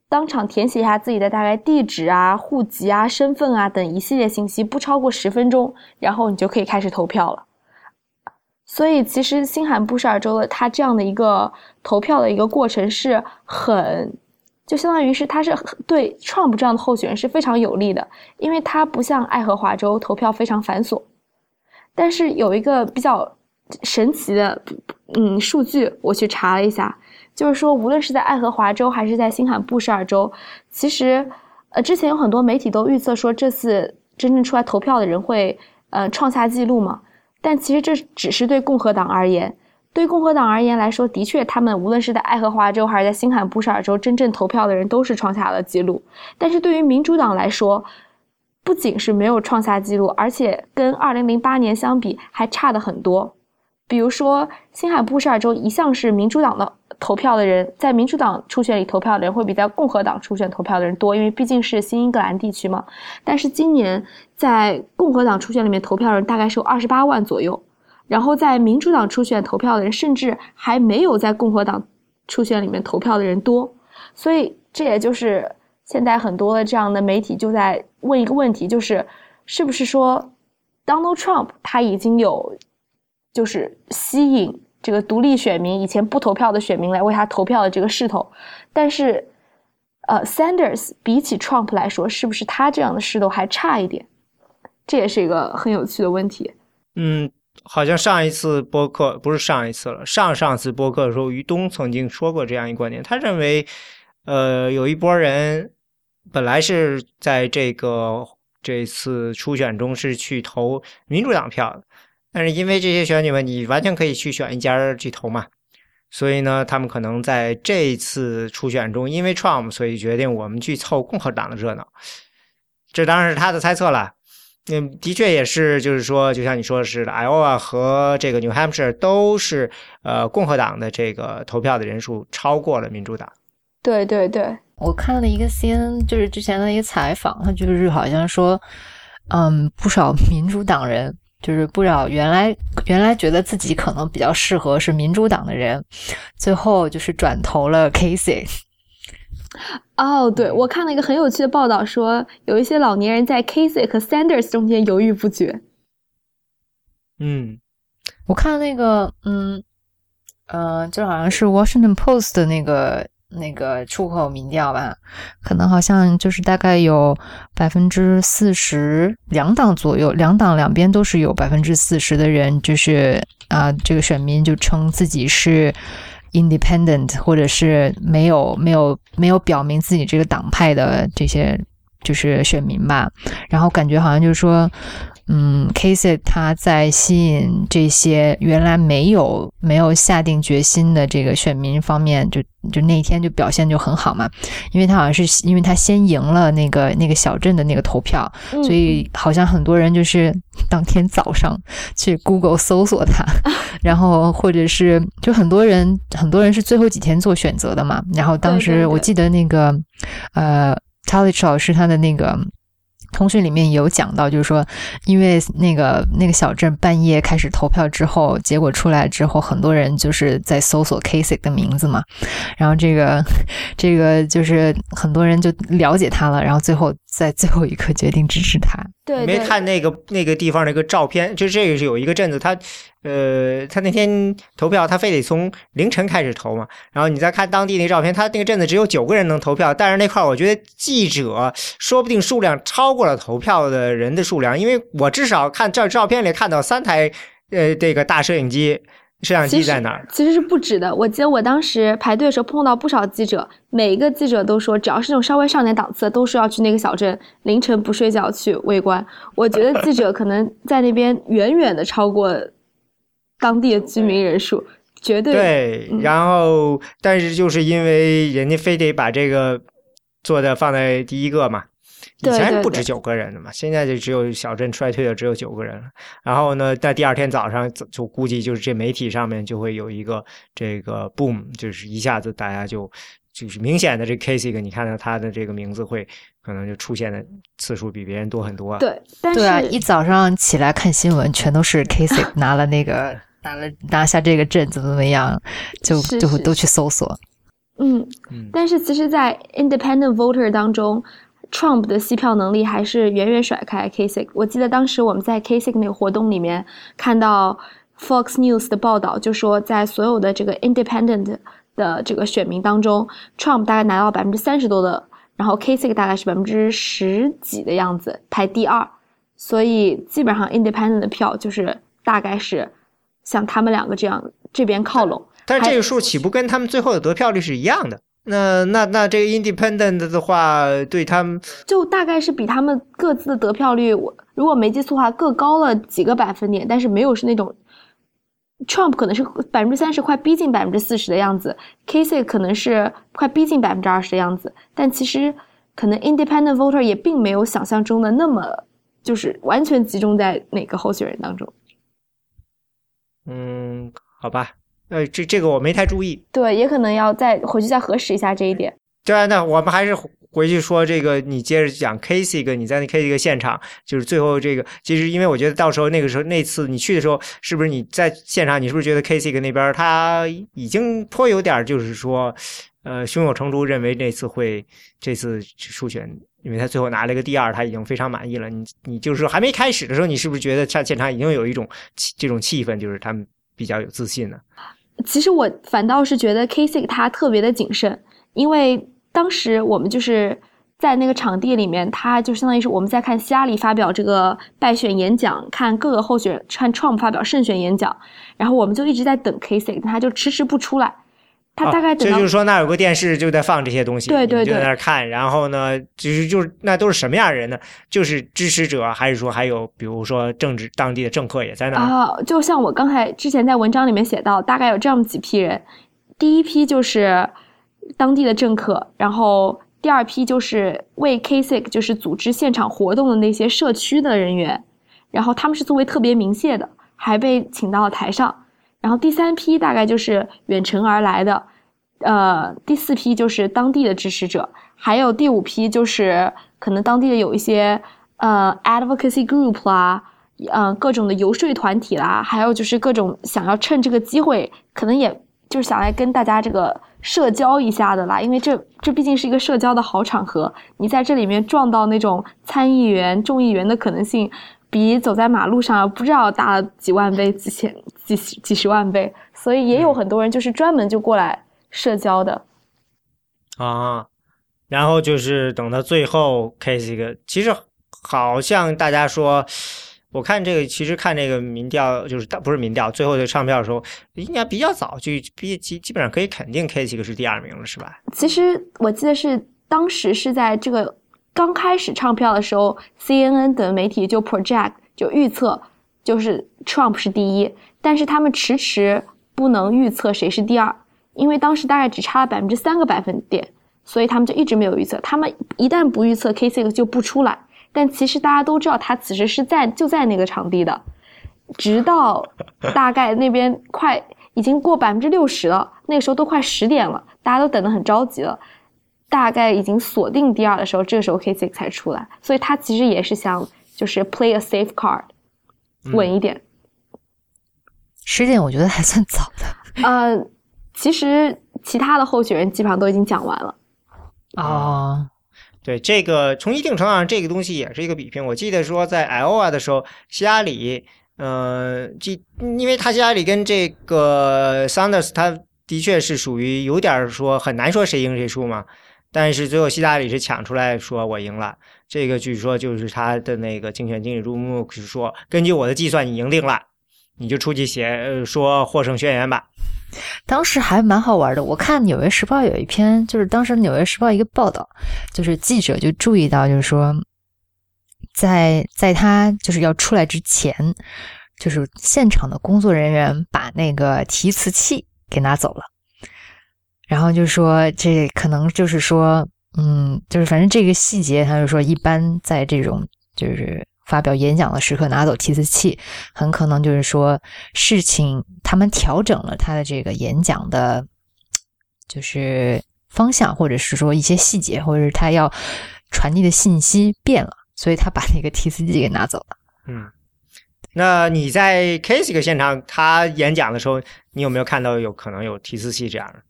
当场填写一下自己的大概地址啊、户籍啊、身份啊等一系列信息，不超过十分钟，然后你就可以开始投票了。所以，其实新罕布什尔州的它这样的一个投票的一个过程是很，就相当于是它是对 Trump 这样的候选人是非常有利的，因为它不像爱荷华州投票非常繁琐。但是有一个比较神奇的嗯数据，我去查了一下。就是说，无论是在爱荷华州还是在新罕布什尔州，其实，呃，之前有很多媒体都预测说这次真正出来投票的人会，呃，创下纪录嘛。但其实这只是对共和党而言，对共和党而言来说，的确，他们无论是在爱荷华州还是在新罕布什尔州，真正投票的人都是创下了记录。但是对于民主党来说，不仅是没有创下纪录，而且跟2008年相比还差的很多。比如说，新罕布什尔州一向是民主党的。投票的人在民主党初选里投票的人会比在共和党初选投票的人多，因为毕竟是新英格兰地区嘛。但是今年在共和党初选里面投票的人大概是有二十八万左右，然后在民主党初选投票的人甚至还没有在共和党初选里面投票的人多。所以这也就是现在很多的这样的媒体就在问一个问题，就是是不是说 Donald Trump 他已经有。就是吸引这个独立选民以前不投票的选民来为他投票的这个势头。但是，呃，Sanders 比起 Trump 来说，是不是他这样的势头还差一点？这也是一个很有趣的问题。嗯，好像上一次播客不是上一次了，上上次播客的时候，于东曾经说过这样一个观点，他认为，呃，有一波人本来是在这个这次初选中是去投民主党票的，但是因为这些选举嘛，你完全可以去选一家去投嘛，所以呢，他们可能在这次初选中，因为 Trump，所以决定我们去凑共和党的热闹，这当然是他的猜测了。嗯，的确也是，就是说，就像你说的是，Iowa 和这个 New Hampshire 都是呃共和党的这个投票的人数超过了民主党。对对对，我看了一个 CNN，就是之前的一个采访，他就是好像说，嗯，不少民主党人，就是不少原来原来觉得自己可能比较适合是民主党的人，最后就是转投了 Casey。哦，对，我看了一个很有趣的报道，说有一些老年人在 Kasich 和 Sanders 中间犹豫不决。嗯，我看那个，嗯，呃，就好像是 Washington Post 的那个那个出口民调吧，可能好像就是大概有百分之四十，两党左右，两党两边都是有百分之四十的人，就是啊，这个选民就称自己是。Independent，或者是没有没有没有表明自己这个党派的这些就是选民吧，然后感觉好像就是说。嗯，Casey 他在吸引这些原来没有没有下定决心的这个选民方面，就就那一天就表现就很好嘛，因为他好像是因为他先赢了那个那个小镇的那个投票，所以好像很多人就是 当天早上去 Google 搜索他，然后或者是就很多人很多人是最后几天做选择的嘛，然后当时我记得那个呃 t a l i c h 老师他的那个。通讯里面有讲到，就是说，因为那个那个小镇半夜开始投票之后，结果出来之后，很多人就是在搜索 Casey 的名字嘛，然后这个 这个就是很多人就了解他了，然后最后在最后一刻决定支持他。对，没看那个那个地方那个照片，就这个是有一个镇子，他呃，他那天投票，他非得从凌晨开始投嘛。然后你再看当地那照片，他那个镇子只有九个人能投票，但是那块我觉得记者说不定数量超过了投票的人的数量，因为我至少看这照片里看到三台呃这个大摄影机。摄像机在哪儿？其实是不止的。我记得我当时排队的时候碰到不少记者，每一个记者都说，只要是那种稍微上点档次的，都说要去那个小镇凌晨不睡觉去围观。我觉得记者可能在那边远远的超过当地的居民人数，绝对对。然后，但是就是因为人家非得把这个做的放在第一个嘛。以前不止九个人的嘛，现在就只有小镇衰退的只有九个人了。然后呢，在第二天早上就估计就是这媒体上面就会有一个这个 boom，就是一下子大家就就是明显的这 Casey，你看到他的这个名字会可能就出现的次数比别人多很多。对，对啊，一早上起来看新闻，全都是 Casey 拿了那个拿了拿下这个镇怎么怎么样，就就会都去搜索。嗯，但是其实，在 Independent Voter 当中。Trump 的吸票能力还是远远甩开 Kasich。我记得当时我们在 Kasich 那个活动里面看到 Fox News 的报道，就说在所有的这个 Independent 的这个选民当中，Trump 大概拿到百分之三十多的，然后 Kasich 大概是百分之十几的样子，排第二。所以基本上 Independent 的票就是大概是像他们两个这样这边靠拢。但是这个数岂不跟他们最后的得票率是一样的？那那那这个 independent 的话，对他们就大概是比他们各自的得票率，我如果没记错的话，各高了几个百分点，但是没有是那种 Trump 可能是百分之三十，快逼近百分之四十的样子 k a s e y 可能是快逼近百分之二十的样子，但其实可能 independent voter 也并没有想象中的那么就是完全集中在哪个候选人当中。嗯，好吧。呃，这这个我没太注意，对，也可能要再回去再核实一下这一点。对啊，那我们还是回去说这个，你接着讲 Casey 个，你在那 Casey 个现场，就是最后这个，其实因为我觉得到时候那个时候那次你去的时候，是不是你在现场，你是不是觉得 Casey 个那边他已经颇有点就是说，呃，胸有成竹，认为那次会这次初选，因为他最后拿了一个第二，他已经非常满意了。你你就是说还没开始的时候，你是不是觉得在现场已经有一种这种气氛，就是他们比较有自信呢？其实我反倒是觉得 Kasich 他特别的谨慎，因为当时我们就是在那个场地里面，他就相当于是我们在看希拉里发表这个败选演讲，看各个候选人，看 Trump 发表胜选演讲，然后我们就一直在等 Kasich，他就迟迟不出来。他大概这就是说，那有个电视就在放这些东西，对对对，就在那看。然后呢，就是就是那都是什么样的人呢？就是支持者，还是说还有比如说政治当地的政客也在那？啊，就像我刚才之前在文章里面写到，大概有这样几批人。第一批就是当地的政客，然后第二批就是为 Kasich 就是组织现场活动的那些社区的人员，然后他们是作为特别鸣谢的，还被请到了台上。然后第三批大概就是远程而来的，呃，第四批就是当地的支持者，还有第五批就是可能当地的有一些呃 advocacy group 啦，嗯，各种的游说团体啦，还有就是各种想要趁这个机会，可能也就是想来跟大家这个社交一下的啦，因为这这毕竟是一个社交的好场合，你在这里面撞到那种参议员、众议员的可能性。比走在马路上不知道大了几万倍、几千、几十几十万倍，所以也有很多人就是专门就过来社交的啊。然后就是等到最后，Case 一个，其实好像大家说，我看这个，其实看这个民调，就是不是民调，最后的唱票的时候，应该比较早就比基基本上可以肯定 Case 一个是第二名了，是吧？其实我记得是当时是在这个。刚开始唱票的时候，CNN 等媒体就 project 就预测，就是 Trump 是第一，但是他们迟迟不能预测谁是第二，因为当时大概只差了百分之三个百分点，所以他们就一直没有预测。他们一旦不预测 k s i c 就不出来。但其实大家都知道，他此时是在就在那个场地的，直到大概那边快已经过百分之六十了，那个时候都快十点了，大家都等得很着急了。大概已经锁定第二的时候，这个时候 Kasich 才出来，所以他其实也是想就是 play a safe card，稳一点。十点我觉得还算早的。呃，其实其他的候选人基本上都已经讲完了。哦，对，这个从一定程度上，这个东西也是一个比拼。我记得说在 Iowa 的时候，希拉里，呃，这因为他希拉里跟这个 Sanders，他的确是属于有点说很难说谁赢谁输嘛。但是最后希拉里是抢出来说我赢了，这个据说就是他的那个竞选经理入目是说，根据我的计算你赢定了，你就出去写说获胜宣言吧。当时还蛮好玩的，我看《纽约时报》有一篇，就是当时《纽约时报》一个报道，就是记者就注意到，就是说，在在他就是要出来之前，就是现场的工作人员把那个提词器给拿走了。然后就说，这可能就是说，嗯，就是反正这个细节，他就说，一般在这种就是发表演讲的时刻拿走提词器，很可能就是说事情他们调整了他的这个演讲的，就是方向，或者是说一些细节，或者是他要传递的信息变了，所以他把那个提词器给拿走了。嗯，那你在 Kasic 现场他演讲的时候，你有没有看到有可能有提词器这样的？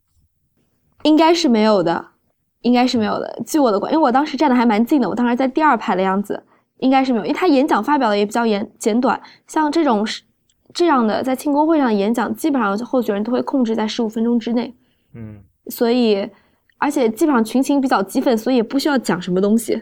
应该是没有的，应该是没有的。据我的观，因为我当时站的还蛮近的，我当时在第二排的样子，应该是没有。因为他演讲发表的也比较简简短，像这种这样的在庆功会上的演讲，基本上候选人都会控制在十五分钟之内。嗯，所以而且基本上群情比较激愤，所以也不需要讲什么东西。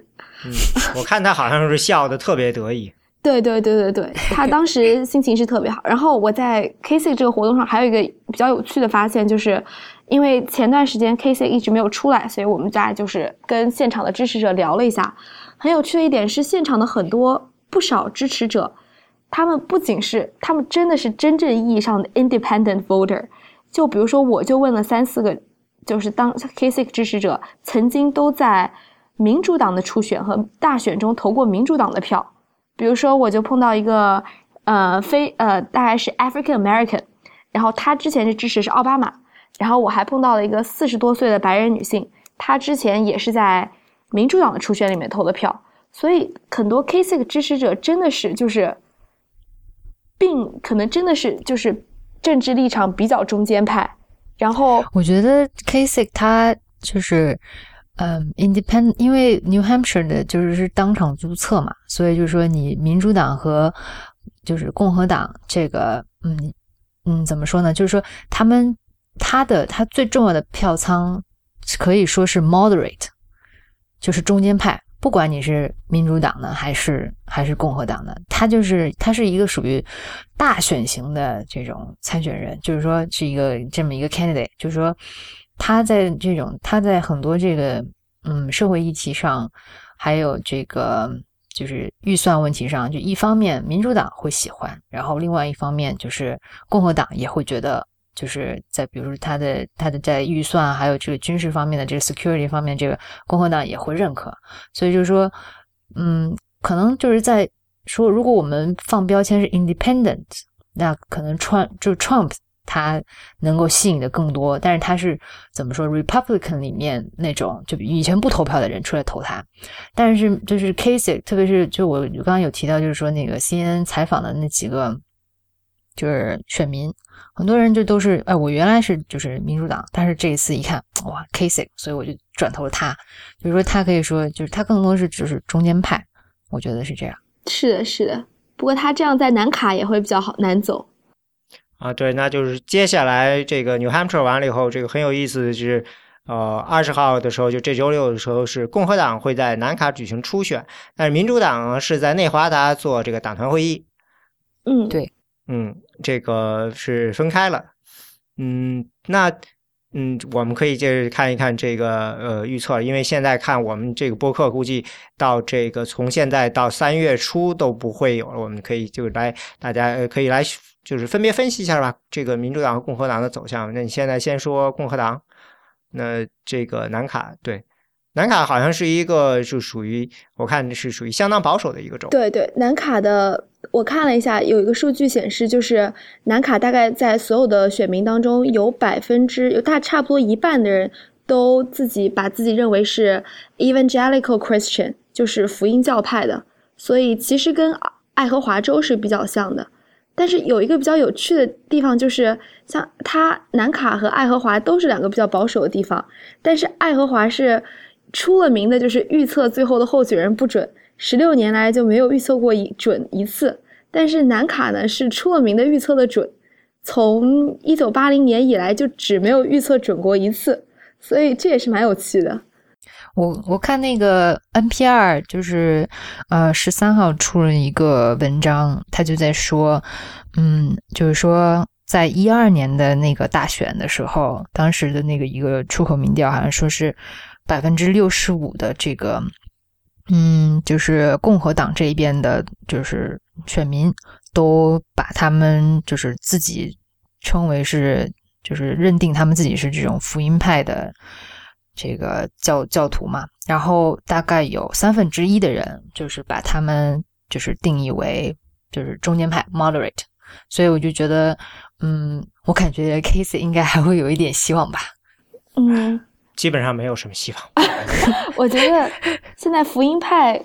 嗯，我看他好像是笑的特别得意。对对对对对，他当时心情是特别好。然后我在 Kasich 这个活动上还有一个比较有趣的发现，就是。因为前段时间 K C 一直没有出来，所以我们家就是跟现场的支持者聊了一下。很有趣的一点是，现场的很多不少支持者，他们不仅是他们真的是真正意义上的 independent voter。就比如说，我就问了三四个，就是当 K C 支持者曾经都在民主党的初选和大选中投过民主党的票。比如说，我就碰到一个呃非呃大概是 African American，然后他之前是支持是奥巴马。然后我还碰到了一个四十多岁的白人女性，她之前也是在民主党的初选里面投的票，所以很多 k a s i c 支持者真的是就是，并可能真的是就是政治立场比较中间派。然后我觉得 k a s i c 他就是嗯，Independent，因为 New Hampshire 的就是是当场注册嘛，所以就是说你民主党和就是共和党这个，嗯嗯，怎么说呢？就是说他们他的他最重要的票仓可以说是 moderate，就是中间派。不管你是民主党的还是还是共和党的，他就是他是一个属于大选型的这种参选人，就是说是一个这么一个 candidate，就是说他在这种他在很多这个嗯社会议题上，还有这个就是预算问题上，就一方面民主党会喜欢，然后另外一方面就是共和党也会觉得。就是在比如说他的他的在预算还有这个军事方面的这个 security 方面，这个共和党也会认可。所以就是说，嗯，可能就是在说，如果我们放标签是 independent，那可能 Trump 就 Trump 他能够吸引的更多。但是他是怎么说 Republican 里面那种就以前不投票的人出来投他。但是就是 Casey，特别是就我刚刚有提到，就是说那个 CNN 采访的那几个就是选民。很多人就都是哎，我原来是就是民主党，但是这一次一看哇，Kasich，所以我就转投了他。就是说他可以说就是他更多是就是中间派，我觉得是这样。是的，是的。不过他这样在南卡也会比较好难走啊。对，那就是接下来这个 New Hampshire 完了以后，这个很有意思的是，呃，二十号的时候就这周六的时候是共和党会在南卡举行初选，但是民主党是在内华达做这个党团会议。嗯，对。嗯，这个是分开了。嗯，那嗯，我们可以接着看一看这个呃预测，因为现在看我们这个播客估计到这个从现在到三月初都不会有了。我们可以就来大家可以来就是分别分析一下吧，这个民主党和共和党的走向。那你现在先说共和党，那这个南卡对。南卡好像是一个，就属于我看是属于相当保守的一个州。对对，南卡的我看了一下，有一个数据显示，就是南卡大概在所有的选民当中，有百分之有大差不多一半的人都自己把自己认为是 Evangelical Christian，就是福音教派的。所以其实跟爱荷华州是比较像的。但是有一个比较有趣的地方，就是像它南卡和爱荷华都是两个比较保守的地方，但是爱荷华是。出了名的就是预测最后的候选人不准，十六年来就没有预测过一准一次。但是南卡呢是出了名的预测的准，从一九八零年以来就只没有预测准过一次，所以这也是蛮有趣的。我我看那个 NPR 就是呃十三号出了一个文章，他就在说，嗯，就是说在一二年的那个大选的时候，当时的那个一个出口民调好像说是。百分之六十五的这个，嗯，就是共和党这一边的，就是选民都把他们就是自己称为是，就是认定他们自己是这种福音派的这个教教徒嘛。然后大概有三分之一的人就是把他们就是定义为就是中间派 （moderate）。所以我就觉得，嗯，我感觉 Casey 应该还会有一点希望吧。嗯。基本上没有什么希望。我觉得现在福音派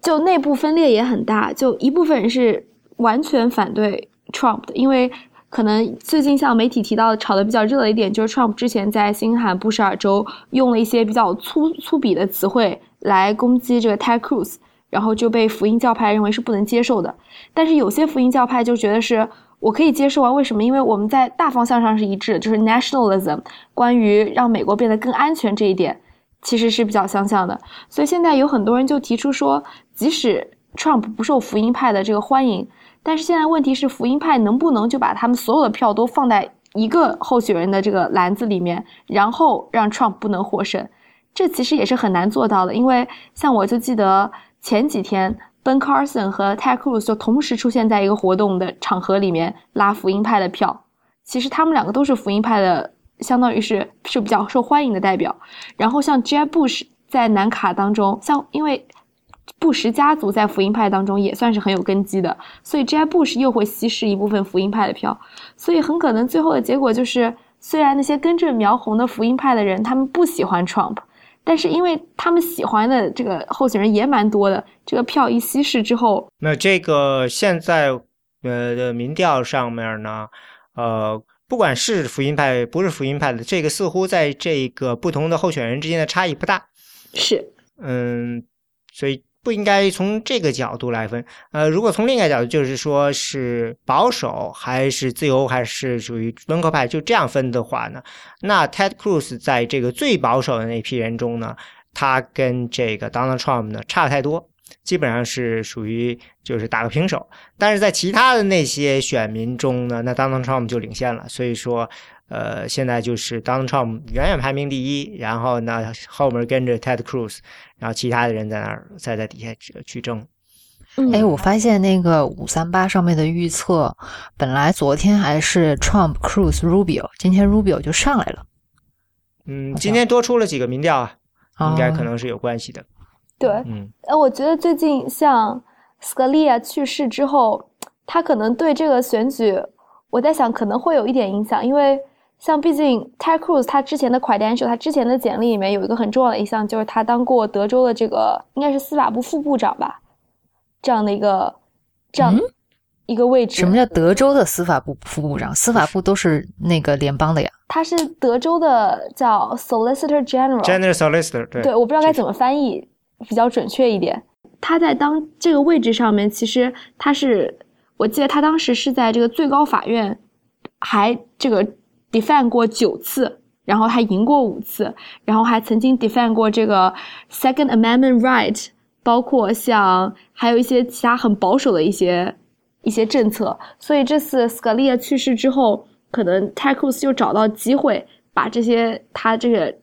就内部分裂也很大，就一部分人是完全反对 Trump 的，因为可能最近像媒体提到的炒的比较热的一点，就是 Trump 之前在新罕布什尔州用了一些比较粗粗鄙的词汇来攻击这个 Ted Cruz，然后就被福音教派认为是不能接受的。但是有些福音教派就觉得是。我可以接受啊，为什么？因为我们在大方向上是一致，就是 nationalism，关于让美国变得更安全这一点，其实是比较相像的。所以现在有很多人就提出说，即使 Trump 不受福音派的这个欢迎，但是现在问题是，福音派能不能就把他们所有的票都放在一个候选人的这个篮子里面，然后让 Trump 不能获胜？这其实也是很难做到的，因为像我就记得前几天。Ben Carson 和 Ted Cruz 就同时出现在一个活动的场合里面拉福音派的票。其实他们两个都是福音派的，相当于是是比较受欢迎的代表。然后像 Jeb Bush 在南卡当中，像因为布什家族在福音派当中也算是很有根基的，所以 Jeb Bush 又会稀释一部分福音派的票。所以很可能最后的结果就是，虽然那些根正苗红的福音派的人他们不喜欢 Trump。但是因为他们喜欢的这个候选人也蛮多的，这个票一稀释之后，那这个现在呃的民调上面呢，呃不管是福音派不是福音派的，这个似乎在这个不同的候选人之间的差异不大。是，嗯，所以不应该从这个角度来分。呃，如果从另一个角度，就是说是保守还是自由还是属于温和派，就这样分的话呢，那 Ted Cruz 在这个最保守的那批人中呢，他跟这个 Donald Trump 呢差太多。基本上是属于就是打个平手，但是在其他的那些选民中呢，那 Donald Trump 就领先了。所以说，呃，现在就是 Donald Trump 远远排名第一，然后呢后面跟着 Ted Cruz，然后其他的人在那儿再在底下去争。哎，我发现那个五三八上面的预测，本来昨天还是 Trump、Cruz、Rubio，今天 Rubio 就上来了。嗯，今天多出了几个民调啊，应该可能是有关系的。对，嗯，哎，我觉得最近像 Scalia 去世之后，他可能对这个选举，我在想可能会有一点影响，因为像毕竟 Ted Cruz 他之前的 credential，他之前的简历里面有一个很重要的一项，就是他当过德州的这个应该是司法部副部长吧，这样的一个这样一个位置。什么叫德州的司法部副部长？司法部都是那个联邦的呀。他是德州的叫 Solicitor General，General Solicitor，对，对，我不知道该怎么翻译。比较准确一点，他在当这个位置上面，其实他是，我记得他当时是在这个最高法院，还这个 defend 过九次，然后还赢过五次，然后还曾经 defend 过这个 Second Amendment right，包括像还有一些其他很保守的一些一些政策，所以这次 Scalia 去世之后，可能 Ted Cruz 就找到机会把这些他这个。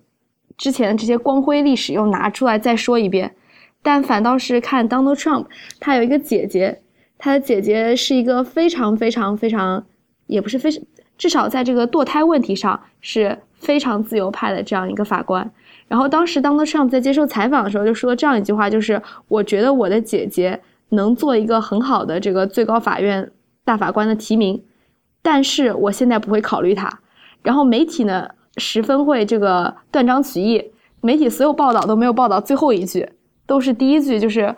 之前的这些光辉历史又拿出来再说一遍，但反倒是看 Donald Trump，他有一个姐姐，他的姐姐是一个非常非常非常，也不是非常，至少在这个堕胎问题上是非常自由派的这样一个法官。然后当时 Donald Trump 在接受采访的时候就说这样一句话，就是我觉得我的姐姐能做一个很好的这个最高法院大法官的提名，但是我现在不会考虑他。然后媒体呢？十分会这个断章取义，媒体所有报道都没有报道最后一句，都是第一句，就是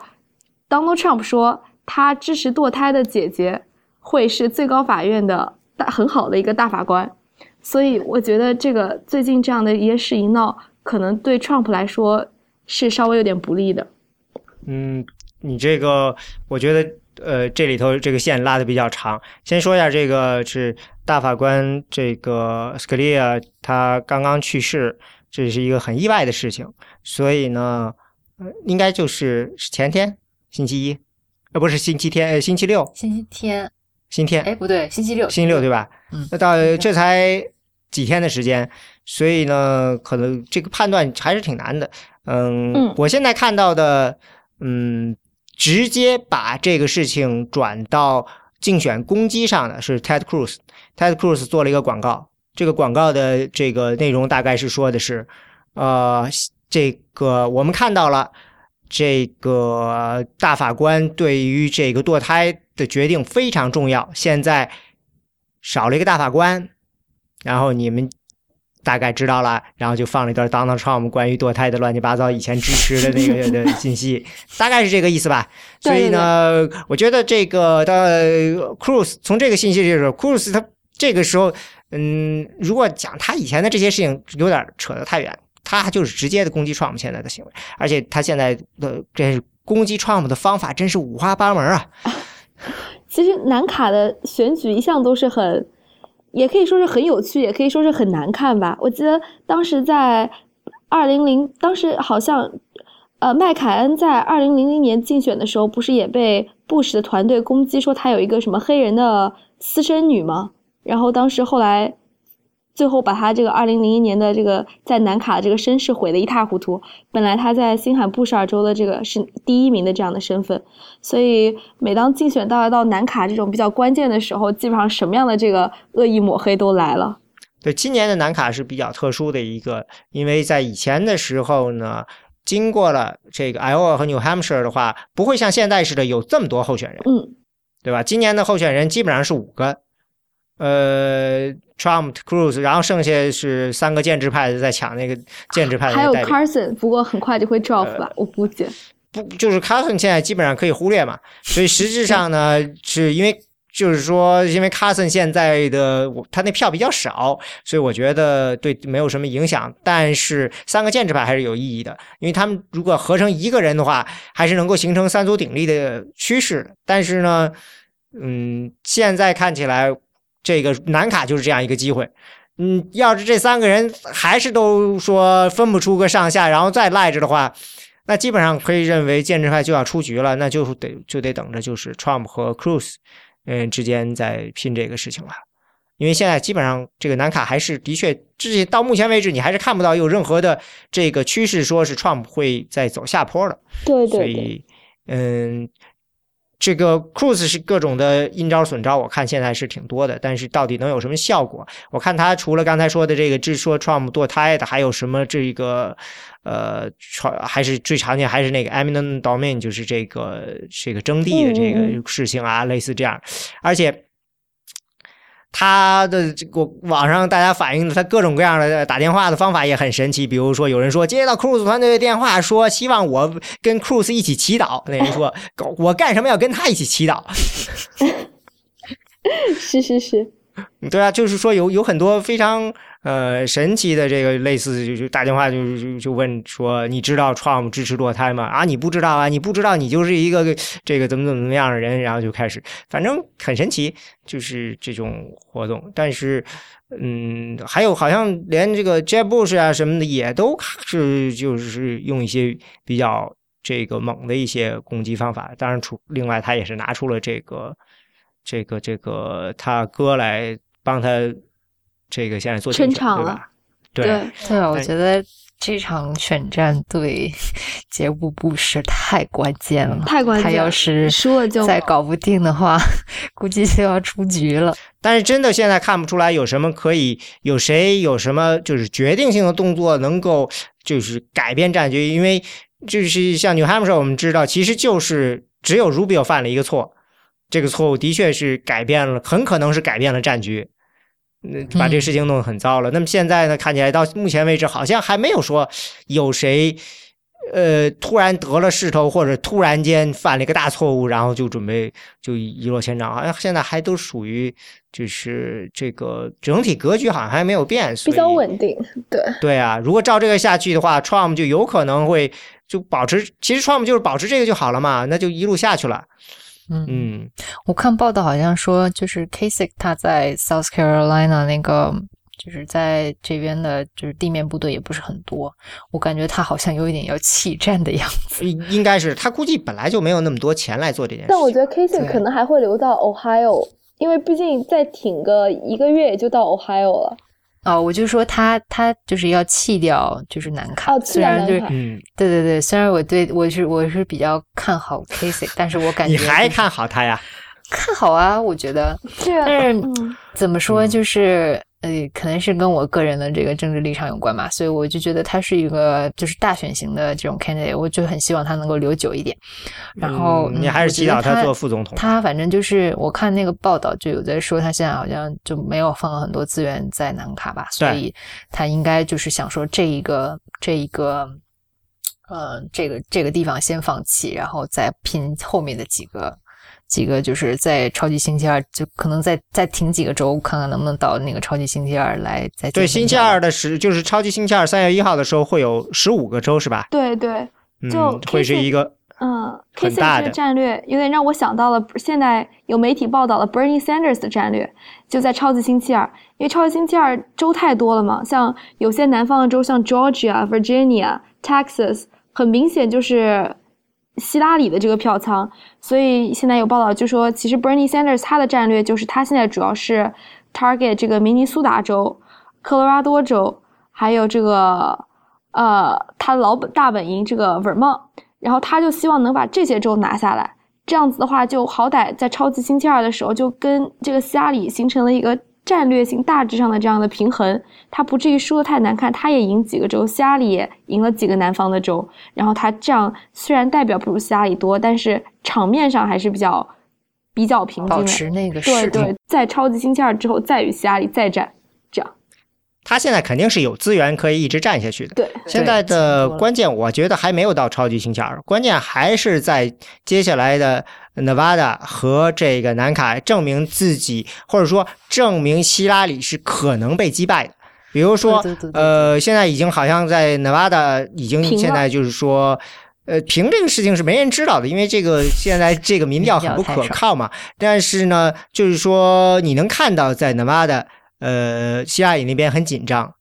Donald Trump 说他支持堕胎的姐姐会是最高法院的大很好的一个大法官，所以我觉得这个最近这样的一些事一闹，可能对 Trump 来说是稍微有点不利的。嗯，你这个我觉得。呃，这里头这个线拉的比较长。先说一下，这个是大法官这个 Scalia，他刚刚去世，这是一个很意外的事情。所以呢，应该就是前天，星期一，呃，不是星期天，呃，星期六，星期天，星期天，哎，不对，星期六，星期六对吧？嗯，那到这才几天的时间，所以呢，可能这个判断还是挺难的。嗯，我现在看到的，嗯。直接把这个事情转到竞选攻击上的是 Ted Cruz。Ted Cruz 做了一个广告，这个广告的这个内容大概是说的是，呃，这个我们看到了这个大法官对于这个堕胎的决定非常重要，现在少了一个大法官，然后你们。大概知道了，然后就放了一段 Donald Trump 关于堕胎的乱七八糟以前支持的那个 的信息，大概是这个意思吧。所以呢，我觉得这个的 Cruz 从这个信息就是 Cruz 他这个时候，嗯，如果讲他以前的这些事情有点扯得太远，他就是直接的攻击 Trump 现在的行为，而且他现在的这攻击 Trump 的方法真是五花八门啊。其实南卡的选举一向都是很。也可以说是很有趣，也可以说是很难看吧。我记得当时在二零零，当时好像，呃，麦凯恩在二零零零年竞选的时候，不是也被布什的团队攻击说他有一个什么黑人的私生女吗？然后当时后来。最后把他这个二零零一年的这个在南卡的这个身世毁得一塌糊涂。本来他在新罕布什尔州的这个是第一名的这样的身份，所以每当竞选到到南卡这种比较关键的时候，基本上什么样的这个恶意抹黑都来了。对，今年的南卡是比较特殊的一个，因为在以前的时候呢，经过了这个 Iowa 和 New Hampshire 的话，不会像现在似的有这么多候选人，嗯，对吧？今年的候选人基本上是五个。呃，Trump、Cruz，然后剩下是三个建制派的在抢那个建制派的还有 Carson，不过很快就会 drop 吧，我估计。不，就是 Carson 现在基本上可以忽略嘛。所以实质上呢，是因为就是说，因为 Carson 现在的他那票比较少，所以我觉得对没有什么影响。但是三个建制派还是有意义的，因为他们如果合成一个人的话，还是能够形成三足鼎立的趋势。但是呢，嗯，现在看起来这个南卡就是这样一个机会。嗯，要是这三个人还是都说分不出个上下，然后再赖着的话，那基本上可以认为建制派就要出局了，那就得就得等着就是 Trump 和 Cruz。嗯，之间在拼这个事情了，因为现在基本上这个南卡还是的确，至今到目前为止，你还是看不到有任何的这个趋势，说是 Trump 会在走下坡的。对对。所以，嗯，这个 Cruz 是各种的阴招损招，我看现在是挺多的，但是到底能有什么效果？我看他除了刚才说的这个，只说 Trump 堕胎的，还有什么这个？呃，还是最常见，还是那个 eminent domain，就是这个这个征地的这个事情啊，类似这样。而且他的这个网上大家反映的他各种各样的打电话的方法也很神奇。比如说，有人说接到 Cruz 团队的电话，说希望我跟 Cruz 一起祈祷。那人说，我干什么要跟他一起祈祷？是 是是，对啊，就是说有有很多非常。呃，神奇的这个类似就就打电话就就就问说，你知道 Trump 支持堕胎吗？啊，你不知道啊，你不知道，你就是一个这个怎么怎么样的人，然后就开始，反正很神奇，就是这种活动。但是，嗯，还有好像连这个 Jeb Bush 啊什么的也都是就是用一些比较这个猛的一些攻击方法。当然，除另外他也是拿出了这个这个这个他哥来帮他。这个现在做全场对吧？对对啊，我觉得这场选战对杰布布什太关键了，太关键。他要是输了就再搞不定的话，估计就要出局了。但是真的现在看不出来有什么可以有谁有什么就是决定性的动作能够就是改变战局，因为就是像纽汉姆时候我们知道，其实就是只有 Rubio 犯了一个错，这个错误的确是改变了，很可能是改变了战局。那把这个事情弄得很糟了。那么现在呢？看起来到目前为止，好像还没有说有谁，呃，突然得了势头，或者突然间犯了一个大错误，然后就准备就一落千丈。好像现在还都属于就是这个整体格局好像还没有变，比较稳定。对对啊，如果照这个下去的话，Trump 就有可能会就保持，其实 Trump 就是保持这个就好了嘛，那就一路下去了。嗯，我看报道好像说，就是 Kasich 他在 South Carolina 那个，就是在这边的，就是地面部队也不是很多。我感觉他好像有一点要弃战的样子。应该是他估计本来就没有那么多钱来做这件事。但我觉得 Kasich 可能还会留到 Ohio，因为毕竟再挺个一个月也就到 Ohio 了。哦，我就说他他就是要弃掉，就是南卡。哦，虽然就是，嗯，对对对，虽然我对我是我是比较看好 Casey，但是我感觉你还看好他呀？看好啊，我觉得。是啊。但是怎么说就是。呃，可能是跟我个人的这个政治立场有关吧，所以我就觉得他是一个就是大选型的这种 candidate，我就很希望他能够留久一点。然后你还是祈祷他做副总统。他反正就是我看那个报道就有在说，他现在好像就没有放很多资源在南卡吧，所以他应该就是想说这一个这一个呃这个这个地方先放弃，然后再拼后面的几个。几个就是在超级星期二，就可能再再停几个周，看看能不能到那个超级星期二来再。对，星期二的时就是超级星期二，三月一号的时候会有十五个周，是吧？对对，就会是一个嗯很大的战略，有点让我想到了现在有媒体报道了 Bernie Sanders 的战略，就在超级星期二，因为超级星期二州太多了嘛，像有些南方的州，像 Georgia、Virginia、Texas，很明显就是。希拉里的这个票仓，所以现在有报道就说，其实 Bernie Sanders 他的战略就是他现在主要是 target 这个明尼苏达州、科罗拉多州，还有这个呃他老本大本营这个 Vermont，然后他就希望能把这些州拿下来，这样子的话就好歹在超级星期二的时候就跟这个希拉里形成了一个。战略性大致上的这样的平衡，他不至于输的太难看，他也赢几个州，希拉里也赢了几个南方的州，然后他这样虽然代表不如希拉里多，但是场面上还是比较比较平静的。保持那个对对，在超级星期二之后再与希拉里再战。他现在肯定是有资源可以一直战下去的。对，现在的关键，我觉得还没有到超级星期二，关键还是在接下来的 Nevada 和这个南卡证明自己，或者说证明希拉里是可能被击败的。比如说，呃，现在已经好像在 Nevada 已经现在就是说，呃，评这个事情是没人知道的，因为这个现在这个民调很不可靠嘛。但是呢，就是说你能看到在 Nevada。呃，希拉里那边很紧张。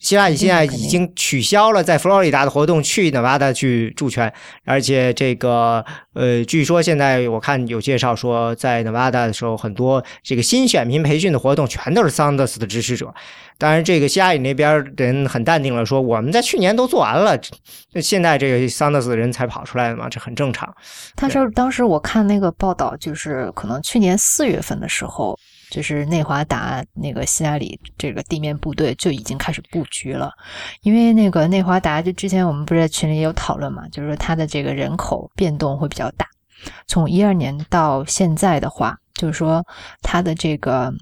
希拉里现在已经取消了在佛罗里达的活动，去内瓦达去助拳。而且这个呃，据说现在我看有介绍说，在内瓦达的时候，很多这个新选民培训的活动全都是桑德斯的支持者。当然，这个希拉里那边人很淡定了，说我们在去年都做完了，现在这个桑德斯的人才跑出来的嘛，这很正常。他说，当时我看那个报道，就是可能去年四月份的时候。就是内华达那个希拉里这个地面部队就已经开始布局了，因为那个内华达就之前我们不是在群里有讨论嘛，就是说它的这个人口变动会比较大，从一二年到现在的话，就是说它的这个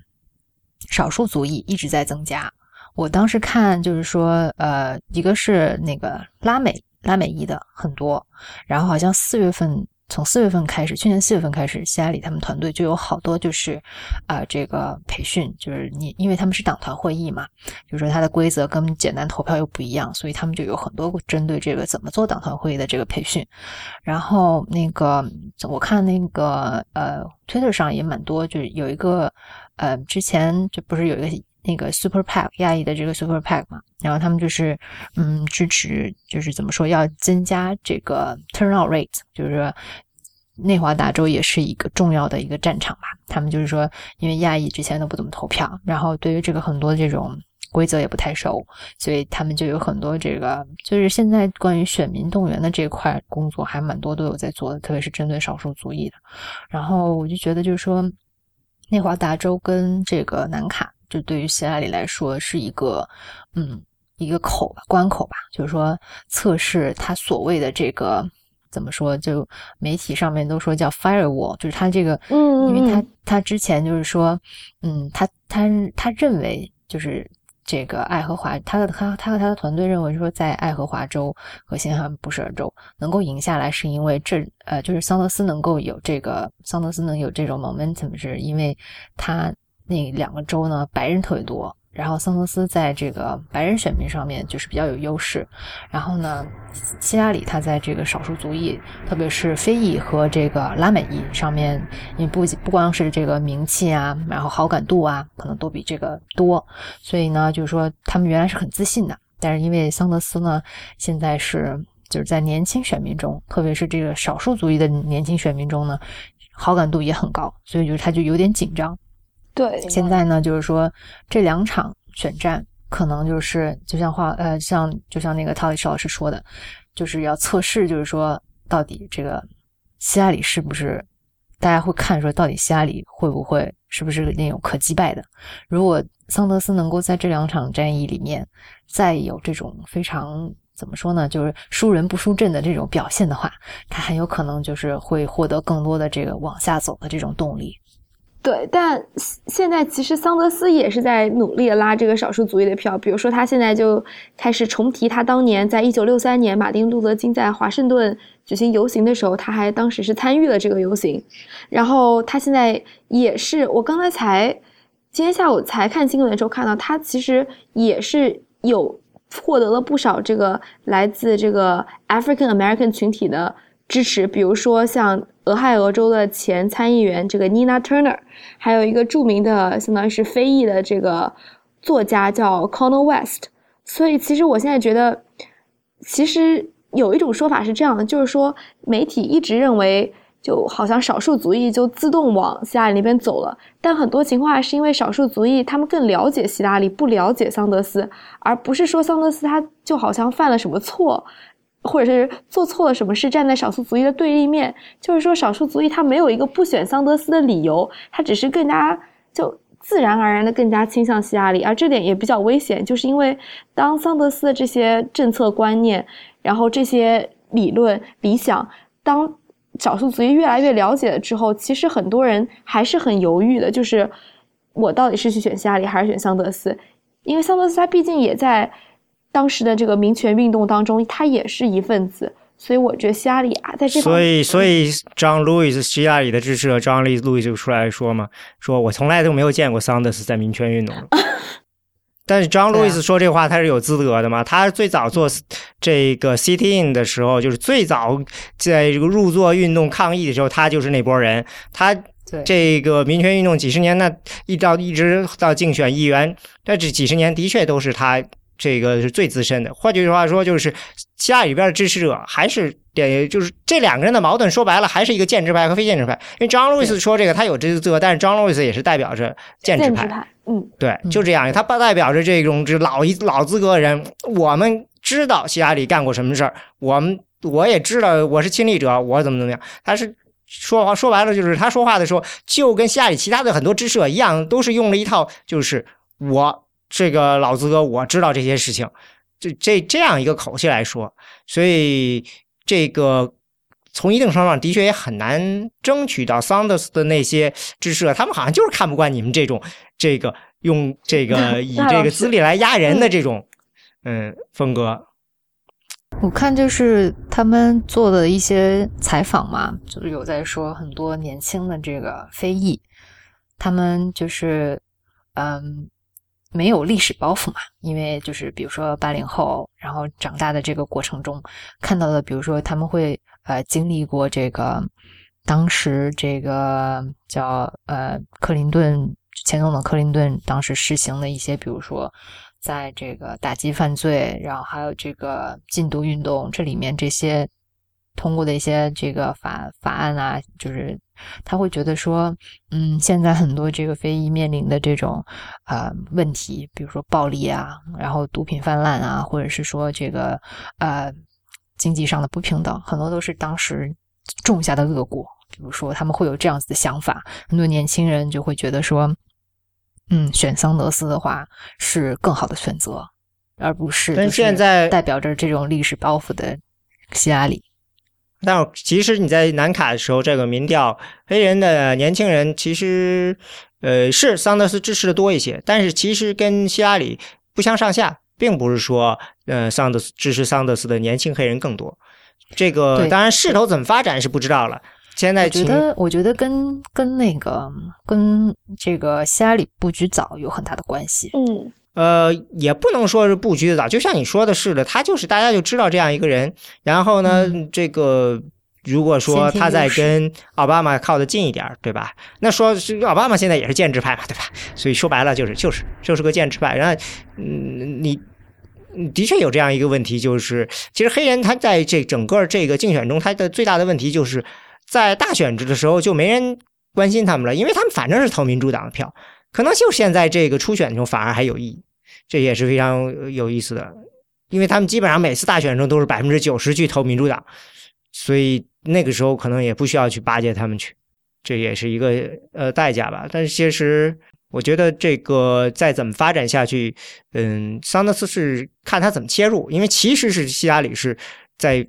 少数族裔一直在增加。我当时看就是说，呃，一个是那个拉美拉美裔的很多，然后好像四月份。从四月份开始，去年四月份开始，希拉里他们团队就有好多就是，啊，这个培训，就是你，因为他们是党团会议嘛，就是说它的规则跟简单投票又不一样，所以他们就有很多针对这个怎么做党团会议的这个培训。然后那个我看那个呃，Twitter 上也蛮多，就是有一个呃，之前就不是有一个。那个 Super PAC 亚裔的这个 Super PAC 嘛，然后他们就是嗯支持，就是怎么说要增加这个 turnout rate，就是内华达州也是一个重要的一个战场吧。他们就是说，因为亚裔之前都不怎么投票，然后对于这个很多这种规则也不太熟，所以他们就有很多这个，就是现在关于选民动员的这块工作还蛮多都有在做的，特别是针对少数族裔的。然后我就觉得就是说，内华达州跟这个南卡。就对于希拉里来说是一个，嗯，一个口吧，关口吧，就是说测试他所谓的这个怎么说？就媒体上面都说叫 firewall，就是他这个，嗯，因为他他之前就是说，嗯，他他他认为就是这个爱荷华，他的他他和他的团队认为说，在爱荷华州和新罕布什尔州能够赢下来，是因为这呃，就是桑德斯能够有这个桑德斯能有这种 momentum，是因为他。那两个州呢，白人特别多，然后桑德斯在这个白人选民上面就是比较有优势。然后呢，希拉里他在这个少数族裔，特别是非裔和这个拉美裔上面，你不不光是这个名气啊，然后好感度啊，可能都比这个多。所以呢，就是说他们原来是很自信的，但是因为桑德斯呢，现在是就是在年轻选民中，特别是这个少数族裔的年轻选民中呢，好感度也很高，所以就是他就有点紧张。对，现在呢，就是说这两场选战可能就是就像话，呃，像就像那个陶丽史老师说的，就是要测试，就是说到底这个希拉里是不是大家会看说到底希拉里会不会是不是那种可击败的？如果桑德斯能够在这两场战役里面再有这种非常怎么说呢，就是输人不输阵的这种表现的话，他很有可能就是会获得更多的这个往下走的这种动力。对，但现在其实桑德斯也是在努力的拉这个少数族裔的票。比如说，他现在就开始重提他当年在一九六三年马丁路德金在华盛顿举行游行的时候，他还当时是参与了这个游行。然后他现在也是，我刚才才今天下午才看新闻的时候看到，他其实也是有获得了不少这个来自这个 African American 群体的支持，比如说像。俄亥俄州的前参议员这个 Nina Turner，还有一个著名的相当于是非裔的这个作家叫 Conor West。所以其实我现在觉得，其实有一种说法是这样的，就是说媒体一直认为就好像少数族裔就自动往希拉里那边走了，但很多情况下是因为少数族裔他们更了解希拉里，不了解桑德斯，而不是说桑德斯他就好像犯了什么错。或者是做错了什么事，站在少数族裔的对立面，就是说少数族裔他没有一个不选桑德斯的理由，他只是更加就自然而然的更加倾向希拉里，而这点也比较危险，就是因为当桑德斯的这些政策观念，然后这些理论理想，当少数族裔越来越了解了之后，其实很多人还是很犹豫的，就是我到底是去选希拉里还是选桑德斯。因为桑德斯他毕竟也在当时的这个民权运动当中，他也是一份子，所以我觉得希拉里啊，在这所以所以张路易斯希拉里的支持者张利路易就出来说嘛，说我从来都没有见过桑德斯在民权运动。但是张路易斯说这话他是有资格的嘛？他最早做这个 sit-in 的时候，就是最早在这个入座运动抗议的时候，他就是那波人。他这个民权运动几十年，那一到一直到竞选议员，那这几十年的确都是他这个是最资深的。换句话说，就是希腊里边的支持者还是得就是这两个人的矛盾，说白了还是一个建制派和非建制派。因为张路易斯说这个他有这个资格，但是张路易斯也是代表着建制派。嗯，对，就这样，他不代表着这种这老一老资格的人。我们知道希拉里干过什么事儿，我们我也知道我是亲历者，我怎么怎么样。他是说话说白了，就是他说话的时候，就跟希拉里其他的很多支持者一样，都是用了一套，就是我这个老资格，我知道这些事情，这这这样一个口气来说，所以这个。从一定程度上，的确也很难争取到桑德斯的那些支持者，他们好像就是看不惯你们这种这个用这个 以这个资历来压人的这种嗯风格。我看就是他们做的一些采访嘛，就是有在说很多年轻的这个非裔，他们就是嗯没有历史包袱嘛，因为就是比如说八零后，然后长大的这个过程中看到的，比如说他们会。呃，经历过这个，当时这个叫呃克林顿前总统克林顿当时实行的一些，比如说在这个打击犯罪，然后还有这个禁毒运动，这里面这些通过的一些这个法法案啊，就是他会觉得说，嗯，现在很多这个非裔面临的这种呃问题，比如说暴力啊，然后毒品泛滥啊，或者是说这个呃。经济上的不平等，很多都是当时种下的恶果。比如说，他们会有这样子的想法，很多年轻人就会觉得说，嗯，选桑德斯的话是更好的选择，而不是。但现在代表着这种历史包袱的希拉里。但其实你在南卡的时候，这个民调，黑人的年轻人其实，呃，是桑德斯支持的多一些，但是其实跟希拉里不相上下。并不是说，呃，桑德斯支持桑德斯的年轻黑人更多。这个当然势头怎么发展是不知道了。现在觉得，我觉得跟跟那个跟这个希拉里布局早有很大的关系。嗯，呃，也不能说是布局的早，就像你说的似的，他就是大家就知道这样一个人。然后呢，这个如果说他在跟奥巴马靠得近一点，对吧？那说奥巴马现在也是建制派嘛，对吧？所以说白了就是就是就是个建制派。然后，嗯，你。的确有这样一个问题，就是其实黑人他在这整个这个竞选中，他的最大的问题就是在大选制的时候就没人关心他们了，因为他们反正是投民主党的票，可能就现在这个初选中反而还有意义，这也是非常有意思的，因为他们基本上每次大选中都是百分之九十去投民主党，所以那个时候可能也不需要去巴结他们去，这也是一个呃代价吧。但是其实。我觉得这个再怎么发展下去，嗯，桑德斯是看他怎么切入，因为其实是希拉里是在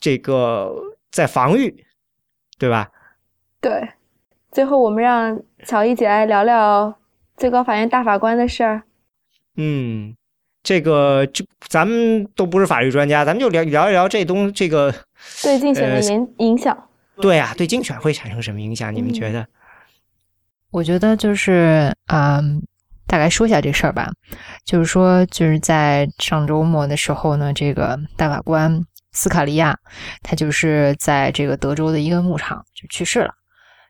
这个在防御，对吧？对。最后，我们让乔伊姐来聊聊最高法院大法官的事儿。嗯，这个就咱们都不是法律专家，咱们就聊聊一聊这东这个对竞选的影影响。对啊，对竞选会产生什么影响？你们觉得？我觉得就是嗯，大概说一下这事儿吧。就是说，就是在上周末的时候呢，这个大法官斯卡利亚，他就是在这个德州的一个牧场就去世了。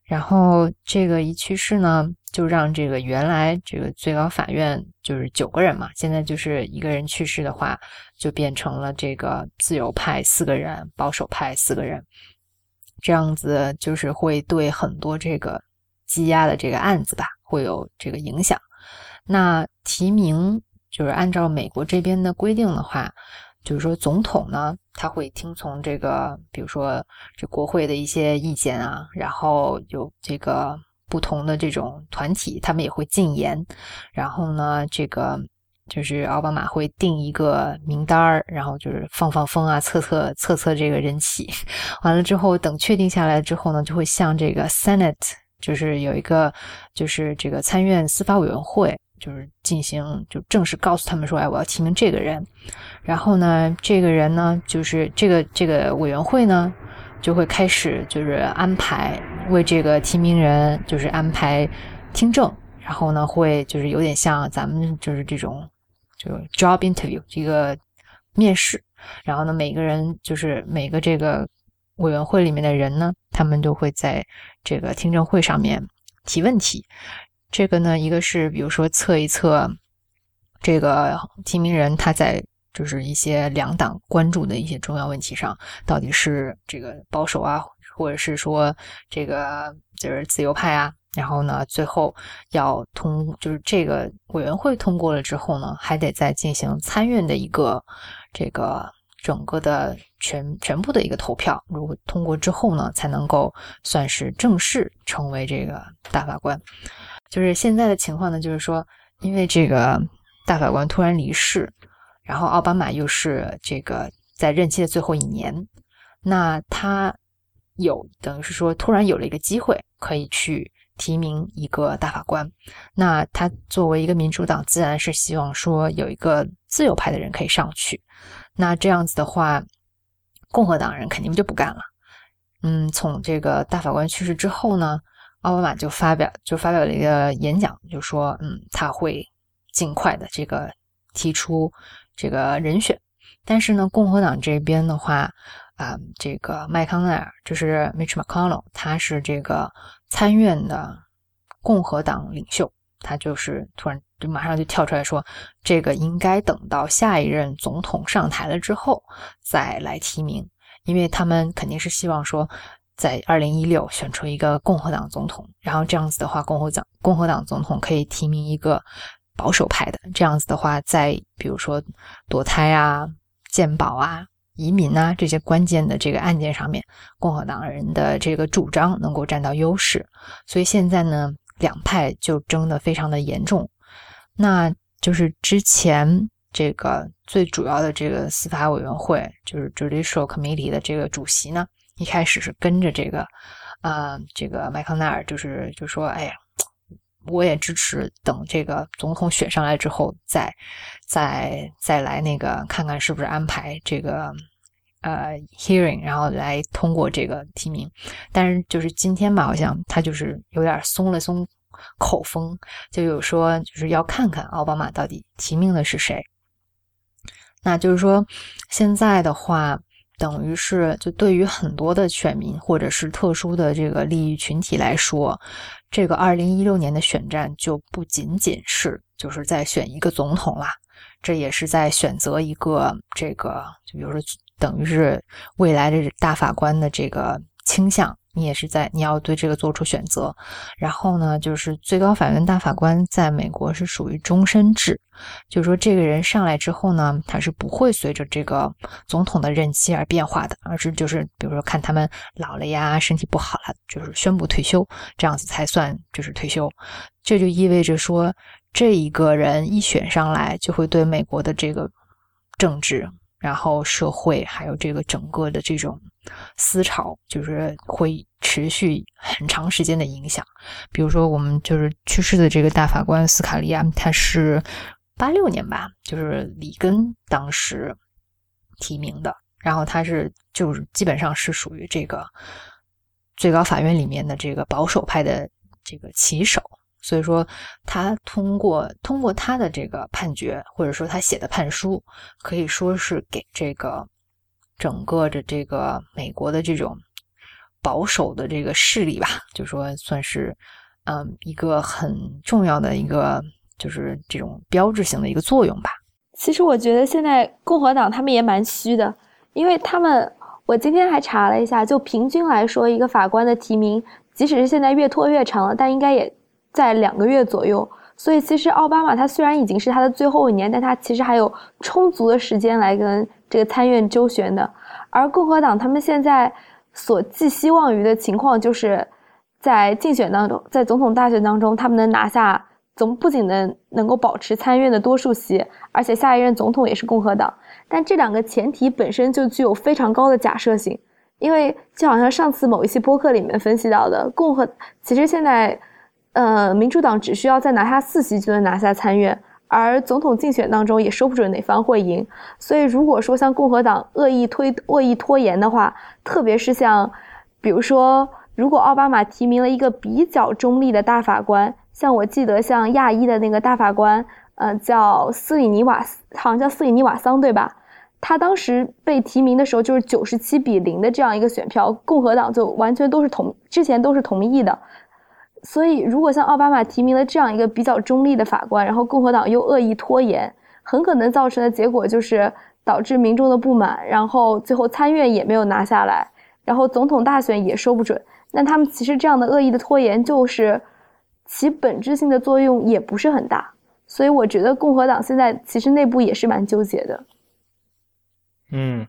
然后这个一去世呢，就让这个原来这个最高法院就是九个人嘛，现在就是一个人去世的话，就变成了这个自由派四个人，保守派四个人，这样子就是会对很多这个。积压的这个案子吧，会有这个影响。那提名就是按照美国这边的规定的话，就是说总统呢，他会听从这个，比如说这国会的一些意见啊，然后有这个不同的这种团体，他们也会禁言。然后呢，这个就是奥巴马会定一个名单儿，然后就是放放风啊，测测测测这个人气。完了之后，等确定下来之后呢，就会向这个 Senate。就是有一个，就是这个参院司法委员会，就是进行就正式告诉他们说，哎，我要提名这个人。然后呢，这个人呢，就是这个这个委员会呢，就会开始就是安排为这个提名人就是安排听证。然后呢，会就是有点像咱们就是这种就 job interview 这个面试。然后呢，每个人就是每个这个委员会里面的人呢，他们都会在这个听证会上面提问题。这个呢，一个是比如说测一测这个提名人他在就是一些两党关注的一些重要问题上，到底是这个保守啊，或者是说这个就是自由派啊。然后呢，最后要通就是这个委员会通过了之后呢，还得再进行参院的一个这个整个的全全部的一个投票。如果通过之后呢，才能够算是正式成为这个大法官。就是现在的情况呢，就是说，因为这个大法官突然离世，然后奥巴马又是这个在任期的最后一年，那他有等于是说突然有了一个机会可以去提名一个大法官，那他作为一个民主党，自然是希望说有一个自由派的人可以上去，那这样子的话，共和党人肯定就不干了。嗯，从这个大法官去世之后呢？奥巴马就发表就发表了一个演讲，就说，嗯，他会尽快的这个提出这个人选。但是呢，共和党这边的话，啊，这个麦康奈尔就是 Mitch McConnell，他是这个参院的共和党领袖，他就是突然就马上就跳出来说，这个应该等到下一任总统上台了之后再来提名，因为他们肯定是希望说。在二零一六选出一个共和党总统，然后这样子的话，共和党共和党总统可以提名一个保守派的。这样子的话，在比如说堕胎啊、鉴宝啊、移民啊这些关键的这个案件上面，共和党人的这个主张能够占到优势。所以现在呢，两派就争得非常的严重。那就是之前这个最主要的这个司法委员会，就是 Judicial Committee 的这个主席呢。一开始是跟着这个，呃，这个麦康奈尔，就是就说，哎呀，我也支持，等这个总统选上来之后，再再再来那个看看是不是安排这个呃 hearing，然后来通过这个提名。但是就是今天吧，好像他就是有点松了松口风，就有说就是要看看奥巴马到底提名的是谁。那就是说现在的话。等于是，就对于很多的选民或者是特殊的这个利益群体来说，这个二零一六年的选战就不仅仅是就是在选一个总统啦，这也是在选择一个这个，就比如说，等于是未来的大法官的这个倾向。你也是在你要对这个做出选择，然后呢，就是最高法院大法官在美国是属于终身制，就是说这个人上来之后呢，他是不会随着这个总统的任期而变化的，而是就是比如说看他们老了呀，身体不好了，就是宣布退休，这样子才算就是退休。这就意味着说，这一个人一选上来，就会对美国的这个政治。然后社会还有这个整个的这种思潮，就是会持续很长时间的影响。比如说，我们就是去世的这个大法官斯卡利亚，他是八六年吧，就是里根当时提名的。然后他是就是基本上是属于这个最高法院里面的这个保守派的这个旗手。所以说，他通过通过他的这个判决，或者说他写的判书，可以说是给这个整个的这个美国的这种保守的这个势力吧，就说算是嗯一个很重要的一个就是这种标志性的一个作用吧。其实我觉得现在共和党他们也蛮虚的，因为他们我今天还查了一下，就平均来说，一个法官的提名，即使是现在越拖越长了，但应该也。在两个月左右，所以其实奥巴马他虽然已经是他的最后一年，但他其实还有充足的时间来跟这个参院周旋的。而共和党他们现在所寄希望于的情况，就是在竞选当中，在总统大选当中，他们能拿下总不仅能能够保持参院的多数席，而且下一任总统也是共和党。但这两个前提本身就具有非常高的假设性，因为就好像上次某一期播客里面分析到的，共和其实现在。呃，民主党只需要再拿下四席就能拿下参院，而总统竞选当中也说不准哪方会赢。所以，如果说像共和党恶意推、恶意拖延的话，特别是像，比如说，如果奥巴马提名了一个比较中立的大法官，像我记得像亚裔的那个大法官，呃，叫斯里尼瓦，好像叫斯里尼瓦桑，对吧？他当时被提名的时候就是九十七比零的这样一个选票，共和党就完全都是同之前都是同意的。所以，如果像奥巴马提名了这样一个比较中立的法官，然后共和党又恶意拖延，很可能造成的结果就是导致民众的不满，然后最后参院也没有拿下来，然后总统大选也说不准。那他们其实这样的恶意的拖延，就是其本质性的作用也不是很大。所以，我觉得共和党现在其实内部也是蛮纠结的。嗯，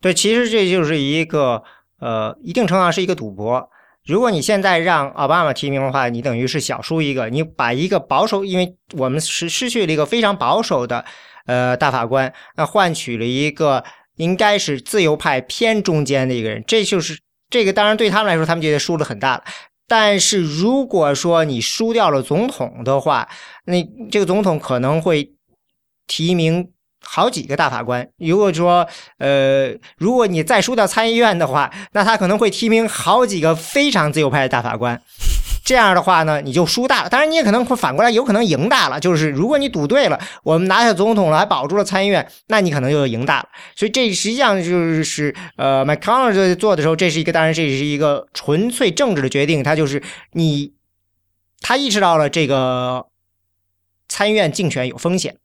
对，其实这就是一个呃，一定程度上是一个赌博。如果你现在让奥巴马提名的话，你等于是小输一个。你把一个保守，因为我们失失去了一个非常保守的呃大法官，那换取了一个应该是自由派偏中间的一个人，这就是这个。当然对他们来说，他们觉得输的很大了。但是如果说你输掉了总统的话，那这个总统可能会提名。好几个大法官，如果说，呃，如果你再输掉参议院的话，那他可能会提名好几个非常自由派的大法官。这样的话呢，你就输大了。当然，你也可能会反过来，有可能赢大了。就是如果你赌对了，我们拿下总统了，还保住了参议院，那你可能就赢大了。所以这实际上就是呃，McConnell 做的时候，这是一个，当然这是一个纯粹政治的决定。他就是你，他意识到了这个参议院竞选有风险。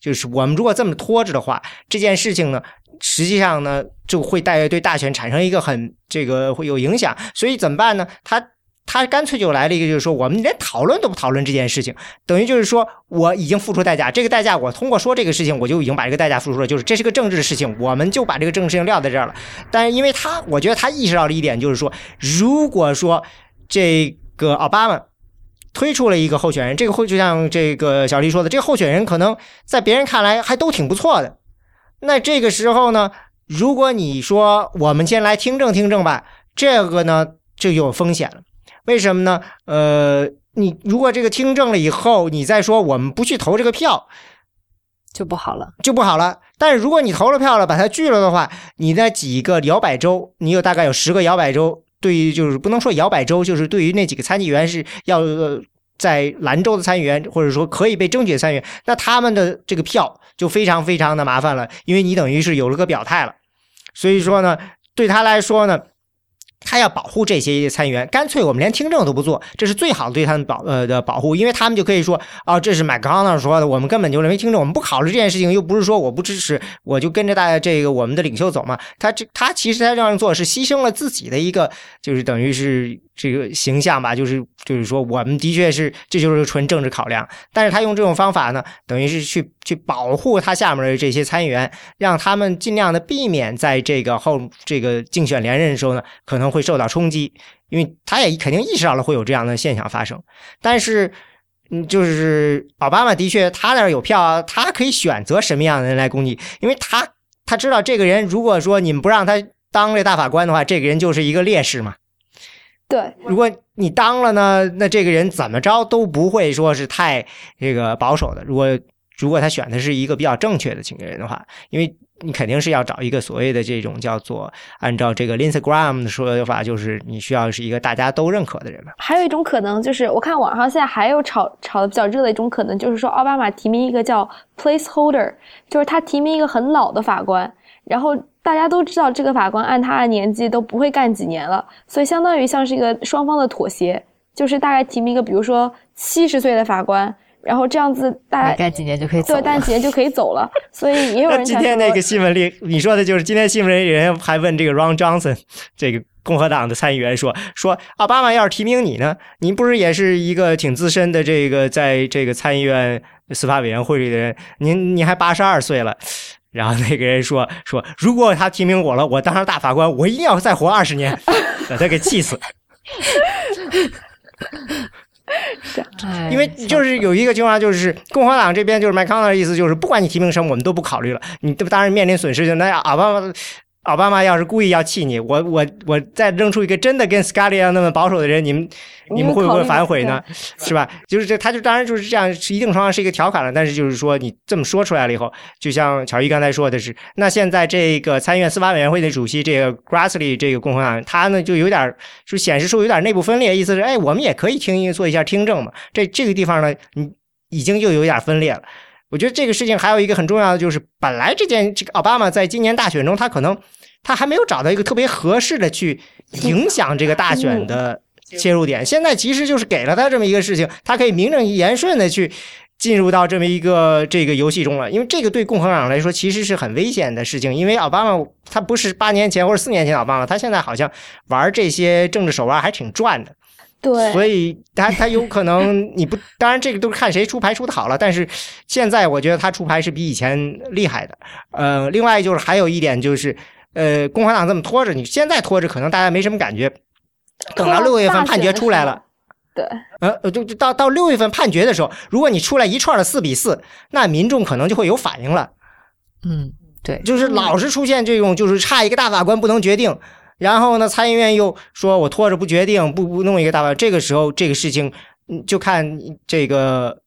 就是我们如果这么拖着的话，这件事情呢，实际上呢就会带对大选产生一个很这个会有影响。所以怎么办呢？他他干脆就来了一个，就是说我们连讨论都不讨论这件事情，等于就是说我已经付出代价，这个代价我通过说这个事情，我就已经把这个代价付出了，就是这是个政治的事情，我们就把这个政治事情撂在这儿了。但是因为他，我觉得他意识到了一点，就是说，如果说这个奥巴马。推出了一个候选人，这个会就像这个小丽说的，这个候选人可能在别人看来还都挺不错的。那这个时候呢，如果你说我们先来听证听证吧，这个呢就有风险了。为什么呢？呃，你如果这个听证了以后，你再说我们不去投这个票，就不好了，就不好了。但是如果你投了票了，把它拒了的话，你的几个摇摆州，你有大概有十个摇摆州。对于就是不能说摇摆州，就是对于那几个参议员是要在兰州的参议员，或者说可以被争取的参议员，那他们的这个票就非常非常的麻烦了，因为你等于是有了个表态了，所以说呢，对他来说呢。他要保护这些参议员，干脆我们连听证都不做，这是最好的对他们保呃的保护，因为他们就可以说，哦，这是麦康纳说的，我们根本就认为听证，我们不考虑这件事情，又不是说我不支持，我就跟着大家这个我们的领袖走嘛。他这他其实他这样做是牺牲了自己的一个，就是等于是这个形象吧，就是就是说我们的确是这就是纯政治考量，但是他用这种方法呢，等于是去去保护他下面的这些参议员，让他们尽量的避免在这个后这个竞选连任的时候呢，可能。会受到冲击，因为他也肯定意识到了会有这样的现象发生。但是，嗯，就是奥巴马的确他那儿有票啊，他可以选择什么样的人来攻击，因为他他知道这个人，如果说你们不让他当这大法官的话，这个人就是一个劣势嘛。对，如果你当了呢，那这个人怎么着都不会说是太这个保守的。如果如果他选的是一个比较正确的请人的话，因为。你肯定是要找一个所谓的这种叫做按照这个 Lindsey Graham 的说法，就是你需要是一个大家都认可的人嘛。还有一种可能就是，我看网上现在还有炒炒的比较热的一种可能，就是说奥巴马提名一个叫 placeholder，就是他提名一个很老的法官，然后大家都知道这个法官按他的年纪都不会干几年了，所以相当于像是一个双方的妥协，就是大概提名一个比如说七十岁的法官。然后这样子，大概几年就可以走，对，干几年就可以走了。所以也有人。今天那个新闻里，你说的就是今天新闻里人还问这个 Ron Johnson，这个共和党的参议员说说奥巴马要是提名你呢，您不是也是一个挺资深的这个在这个参议院司法委员会里的人，您您还八十二岁了。然后那个人说说，如果他提名我了，我当上大法官，我一定要再活二十年，把他给气死。因为就是有一个情况，就是共和党这边就是麦康纳的意思，就是不管你提名什么，我们都不考虑了。你当然面临损失，就那奥巴马，奥巴马要是故意要气你，我我我再扔出一个真的跟斯卡利一样那么保守的人，你们你们会不会反悔呢？是吧？就是这，他就当然就是这样，是一定程度上是一个调侃了。但是就是说，你这么说出来了以后，就像乔伊刚才说的是，那现在这个参议院司法委员会的主席这个 Grassley 这个共和党人，他呢就有点就显示出有点内部分裂，意思是，哎，我们也可以听做一下听证嘛。这这个地方呢，你已经就有点分裂了。我觉得这个事情还有一个很重要的就是，本来这件这个奥巴马在今年大选中，他可能。他还没有找到一个特别合适的去影响这个大选的切入点。现在其实就是给了他这么一个事情，他可以名正言顺的去进入到这么一个这个游戏中了。因为这个对共和党来说其实是很危险的事情，因为奥巴马他不是八年前或者四年前奥巴马，他现在好像玩这些政治手腕还挺转的。对，所以他他有可能 你不，当然这个都是看谁出牌出的好了。但是现在我觉得他出牌是比以前厉害的。呃，另外就是还有一点就是。呃，共和党这么拖着，你现在拖着，可能大家没什么感觉。等到六月份判决出来了，对，呃，就就到到六月份判决的时候，如果你出来一串的四比四，那民众可能就会有反应了。嗯，对，就是老是出现这种，就是差一个大法官不能决定，然后呢，参议院又说我拖着不决定，不不弄一个大法，这个时候这个事情，就看这个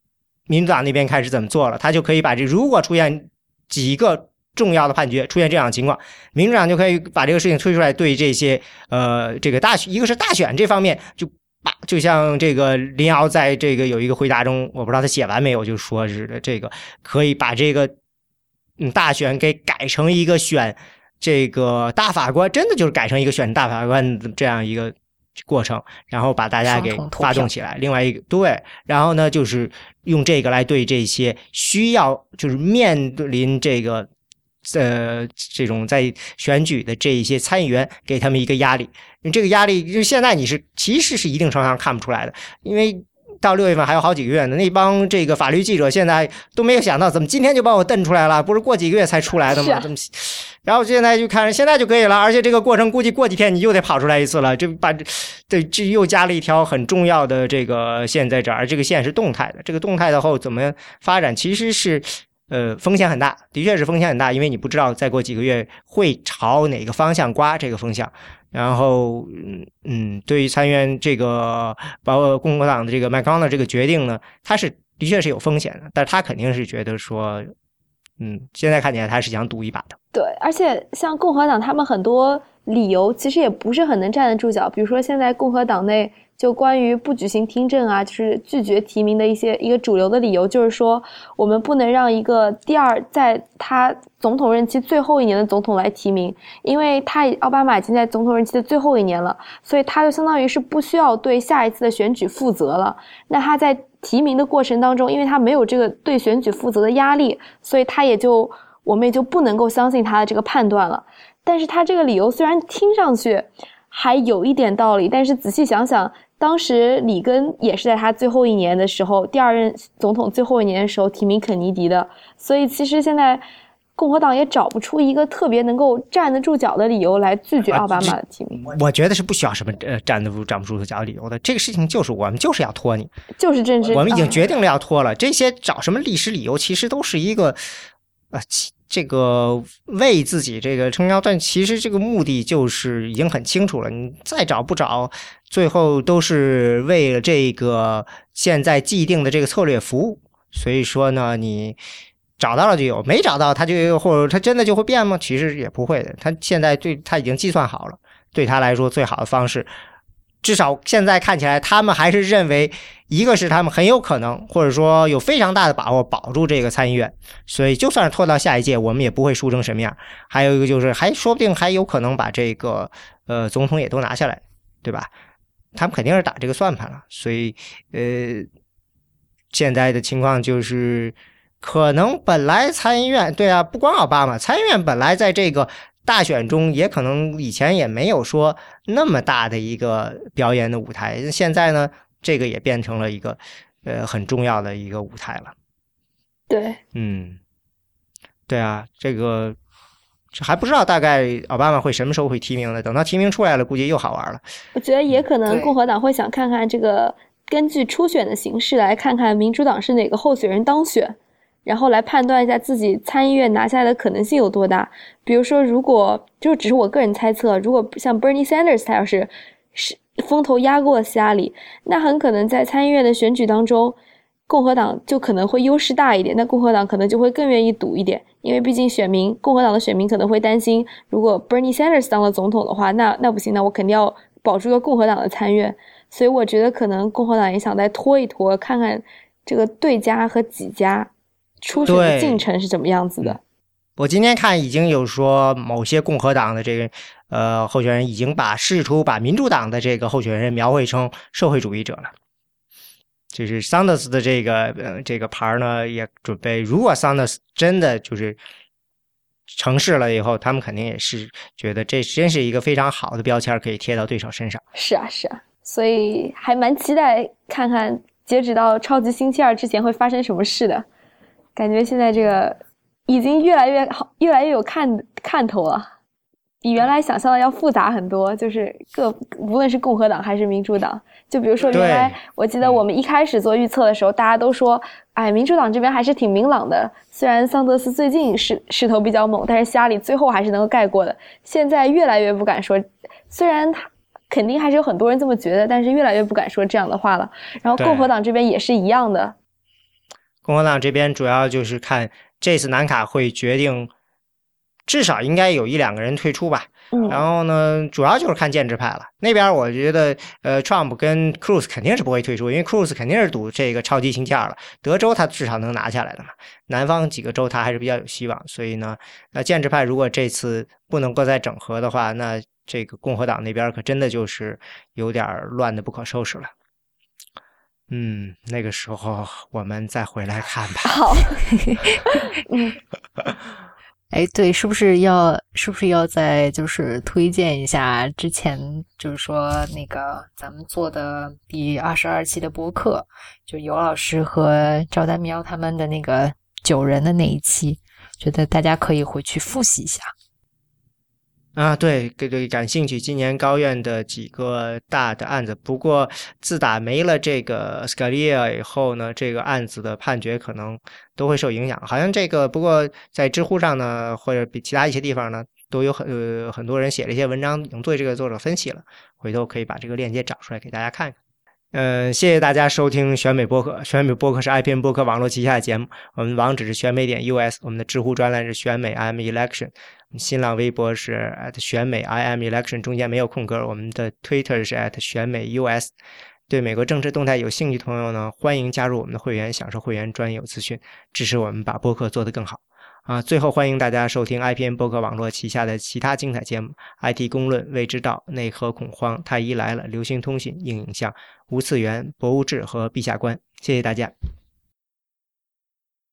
民主党那边开始怎么做了，他就可以把这如果出现几个。重要的判决出现这样的情况，民主党就可以把这个事情推出来，对这些呃这个大选，一个是大选这方面，就把就像这个林瑶在这个有一个回答中，我不知道他写完没有，就说是这个可以把这个嗯大选给改成一个选这个大法官，真的就是改成一个选大法官这样一个过程，然后把大家给发动起来。另外一个对，然后呢就是用这个来对这些需要就是面临这个。呃，这种在选举的这一些参议员，给他们一个压力。这个压力，就现在你是其实是一定程度上看不出来的，因为到六月份还有好几个月呢。那帮这个法律记者现在都没有想到，怎么今天就把我瞪出来了？不是过几个月才出来的吗？这么，然后现在就看现在就可以了。而且这个过程估计过几天你又得跑出来一次了，这把这这又加了一条很重要的这个线在这儿。这个线是动态的，这个动态的后怎么发展，其实是。呃，风险很大，的确是风险很大，因为你不知道再过几个月会朝哪个方向刮这个风向。然后，嗯嗯，对于参议院这个包括共和党的这个麦康的这个决定呢，他是的确是有风险的，但是他肯定是觉得说，嗯，现在看起来他是想赌一把的。对，而且像共和党他们很多理由其实也不是很能站得住脚，比如说现在共和党内。就关于不举行听证啊，就是拒绝提名的一些一个主流的理由，就是说我们不能让一个第二在他总统任期最后一年的总统来提名，因为他奥巴马已经在总统任期的最后一年了，所以他就相当于是不需要对下一次的选举负责了。那他在提名的过程当中，因为他没有这个对选举负责的压力，所以他也就我们也就不能够相信他的这个判断了。但是他这个理由虽然听上去还有一点道理，但是仔细想想。当时里根也是在他最后一年的时候，第二任总统最后一年的时候提名肯尼迪的，所以其实现在共和党也找不出一个特别能够站得住脚的理由来拒绝奥巴马的提名。我觉得是不需要什么呃站得住站不住脚的理由的，这个事情就是我们就是要拖你，就是政治，我们已经决定了要拖了。这些找什么历史理由，其实都是一个呃。这个为自己这个撑腰，但其实这个目的就是已经很清楚了。你再找不找，最后都是为了这个现在既定的这个策略服务。所以说呢，你找到了就有，没找到他就或者他真的就会变吗？其实也不会的。他现在对他已经计算好了，对他来说最好的方式。至少现在看起来，他们还是认为，一个是他们很有可能，或者说有非常大的把握保住这个参议院，所以就算是拖到下一届，我们也不会输成什么样。还有一个就是，还说不定还有可能把这个呃总统也都拿下来，对吧？他们肯定是打这个算盘了。所以呃，现在的情况就是，可能本来参议院对啊，不光奥巴马，参议院本来在这个。大选中也可能以前也没有说那么大的一个表演的舞台，现在呢，这个也变成了一个呃很重要的一个舞台了。对，嗯，对啊，这个还不知道大概奥巴马会什么时候会提名呢？等到提名出来了，估计又好玩了。我觉得也可能共和党会想看看这个，根据初选的形式来看看民主党是哪个候选人当选。然后来判断一下自己参议院拿下来的可能性有多大。比如说，如果就只是我个人猜测，如果像 Bernie Sanders 他要是是风头压过希拉里，那很可能在参议院的选举当中，共和党就可能会优势大一点，那共和党可能就会更愿意赌一点，因为毕竟选民共和党的选民可能会担心，如果 Bernie Sanders 当了总统的话，那那不行，那我肯定要保住个共和党的参院。所以我觉得可能共和党也想再拖一拖，看看这个对家和几家。初选的进程是怎么样子的？我今天看已经有说某些共和党的这个呃候选人已经把试图把民主党的这个候选人描绘成社会主义者了。就是桑德斯的这个呃这个牌呢，也准备如果桑德斯真的就是成事了以后，他们肯定也是觉得这真是一个非常好的标签可以贴到对手身上。是啊，是啊，所以还蛮期待看看截止到超级星期二之前会发生什么事的。感觉现在这个已经越来越好，越来越有看看头了，比原来想象的要复杂很多。就是各无论是共和党还是民主党，就比如说原来我记得我们一开始做预测的时候，大家都说，哎，民主党这边还是挺明朗的。虽然桑德斯最近势势头比较猛，但是希拉里最后还是能够盖过的。现在越来越不敢说，虽然他肯定还是有很多人这么觉得，但是越来越不敢说这样的话了。然后共和党这边也是一样的。共和党这边主要就是看这次南卡会决定，至少应该有一两个人退出吧。然后呢，主要就是看建制派了。那边我觉得，呃，Trump 跟 Cruz 肯定是不会退出，因为 Cruz 肯定是赌这个超级星期二了。德州他至少能拿下来的嘛，南方几个州他还是比较有希望。所以呢，那建制派如果这次不能够再整合的话，那这个共和党那边可真的就是有点乱的不可收拾了。嗯，那个时候我们再回来看吧。好，嗯，哎，对，是不是要是不是要再就是推荐一下之前就是说那个咱们做的第二十二期的播客，就尤老师和赵丹喵他们的那个九人的那一期，觉得大家可以回去复习一下。啊，对，对对，感兴趣。今年高院的几个大的案子，不过自打没了这个 Scalia 以后呢，这个案子的判决可能都会受影响。好像这个，不过在知乎上呢，或者比其他一些地方呢，都有很呃很多人写了一些文章，已经对这个作者分析了。回头可以把这个链接找出来给大家看看。嗯，谢谢大家收听选美播客。选美播客是 IPN 播客网络旗下的节目，我们网址是选美点 US，我们的知乎专栏是选美 I'm Election。新浪微博是 at 选美 IM Election 中间没有空格。我们的 Twitter 是 at 选美 US。对美国政治动态有兴趣的朋友呢，欢迎加入我们的会员，享受会员专有资讯，支持我们把播客做得更好。啊，最后欢迎大家收听 IPN 博客网络旗下的其他精彩节目：IT 公论、未知道、内核恐慌、太医来了、流行通信、硬影像、无次元、博物志和陛下观。谢谢大家。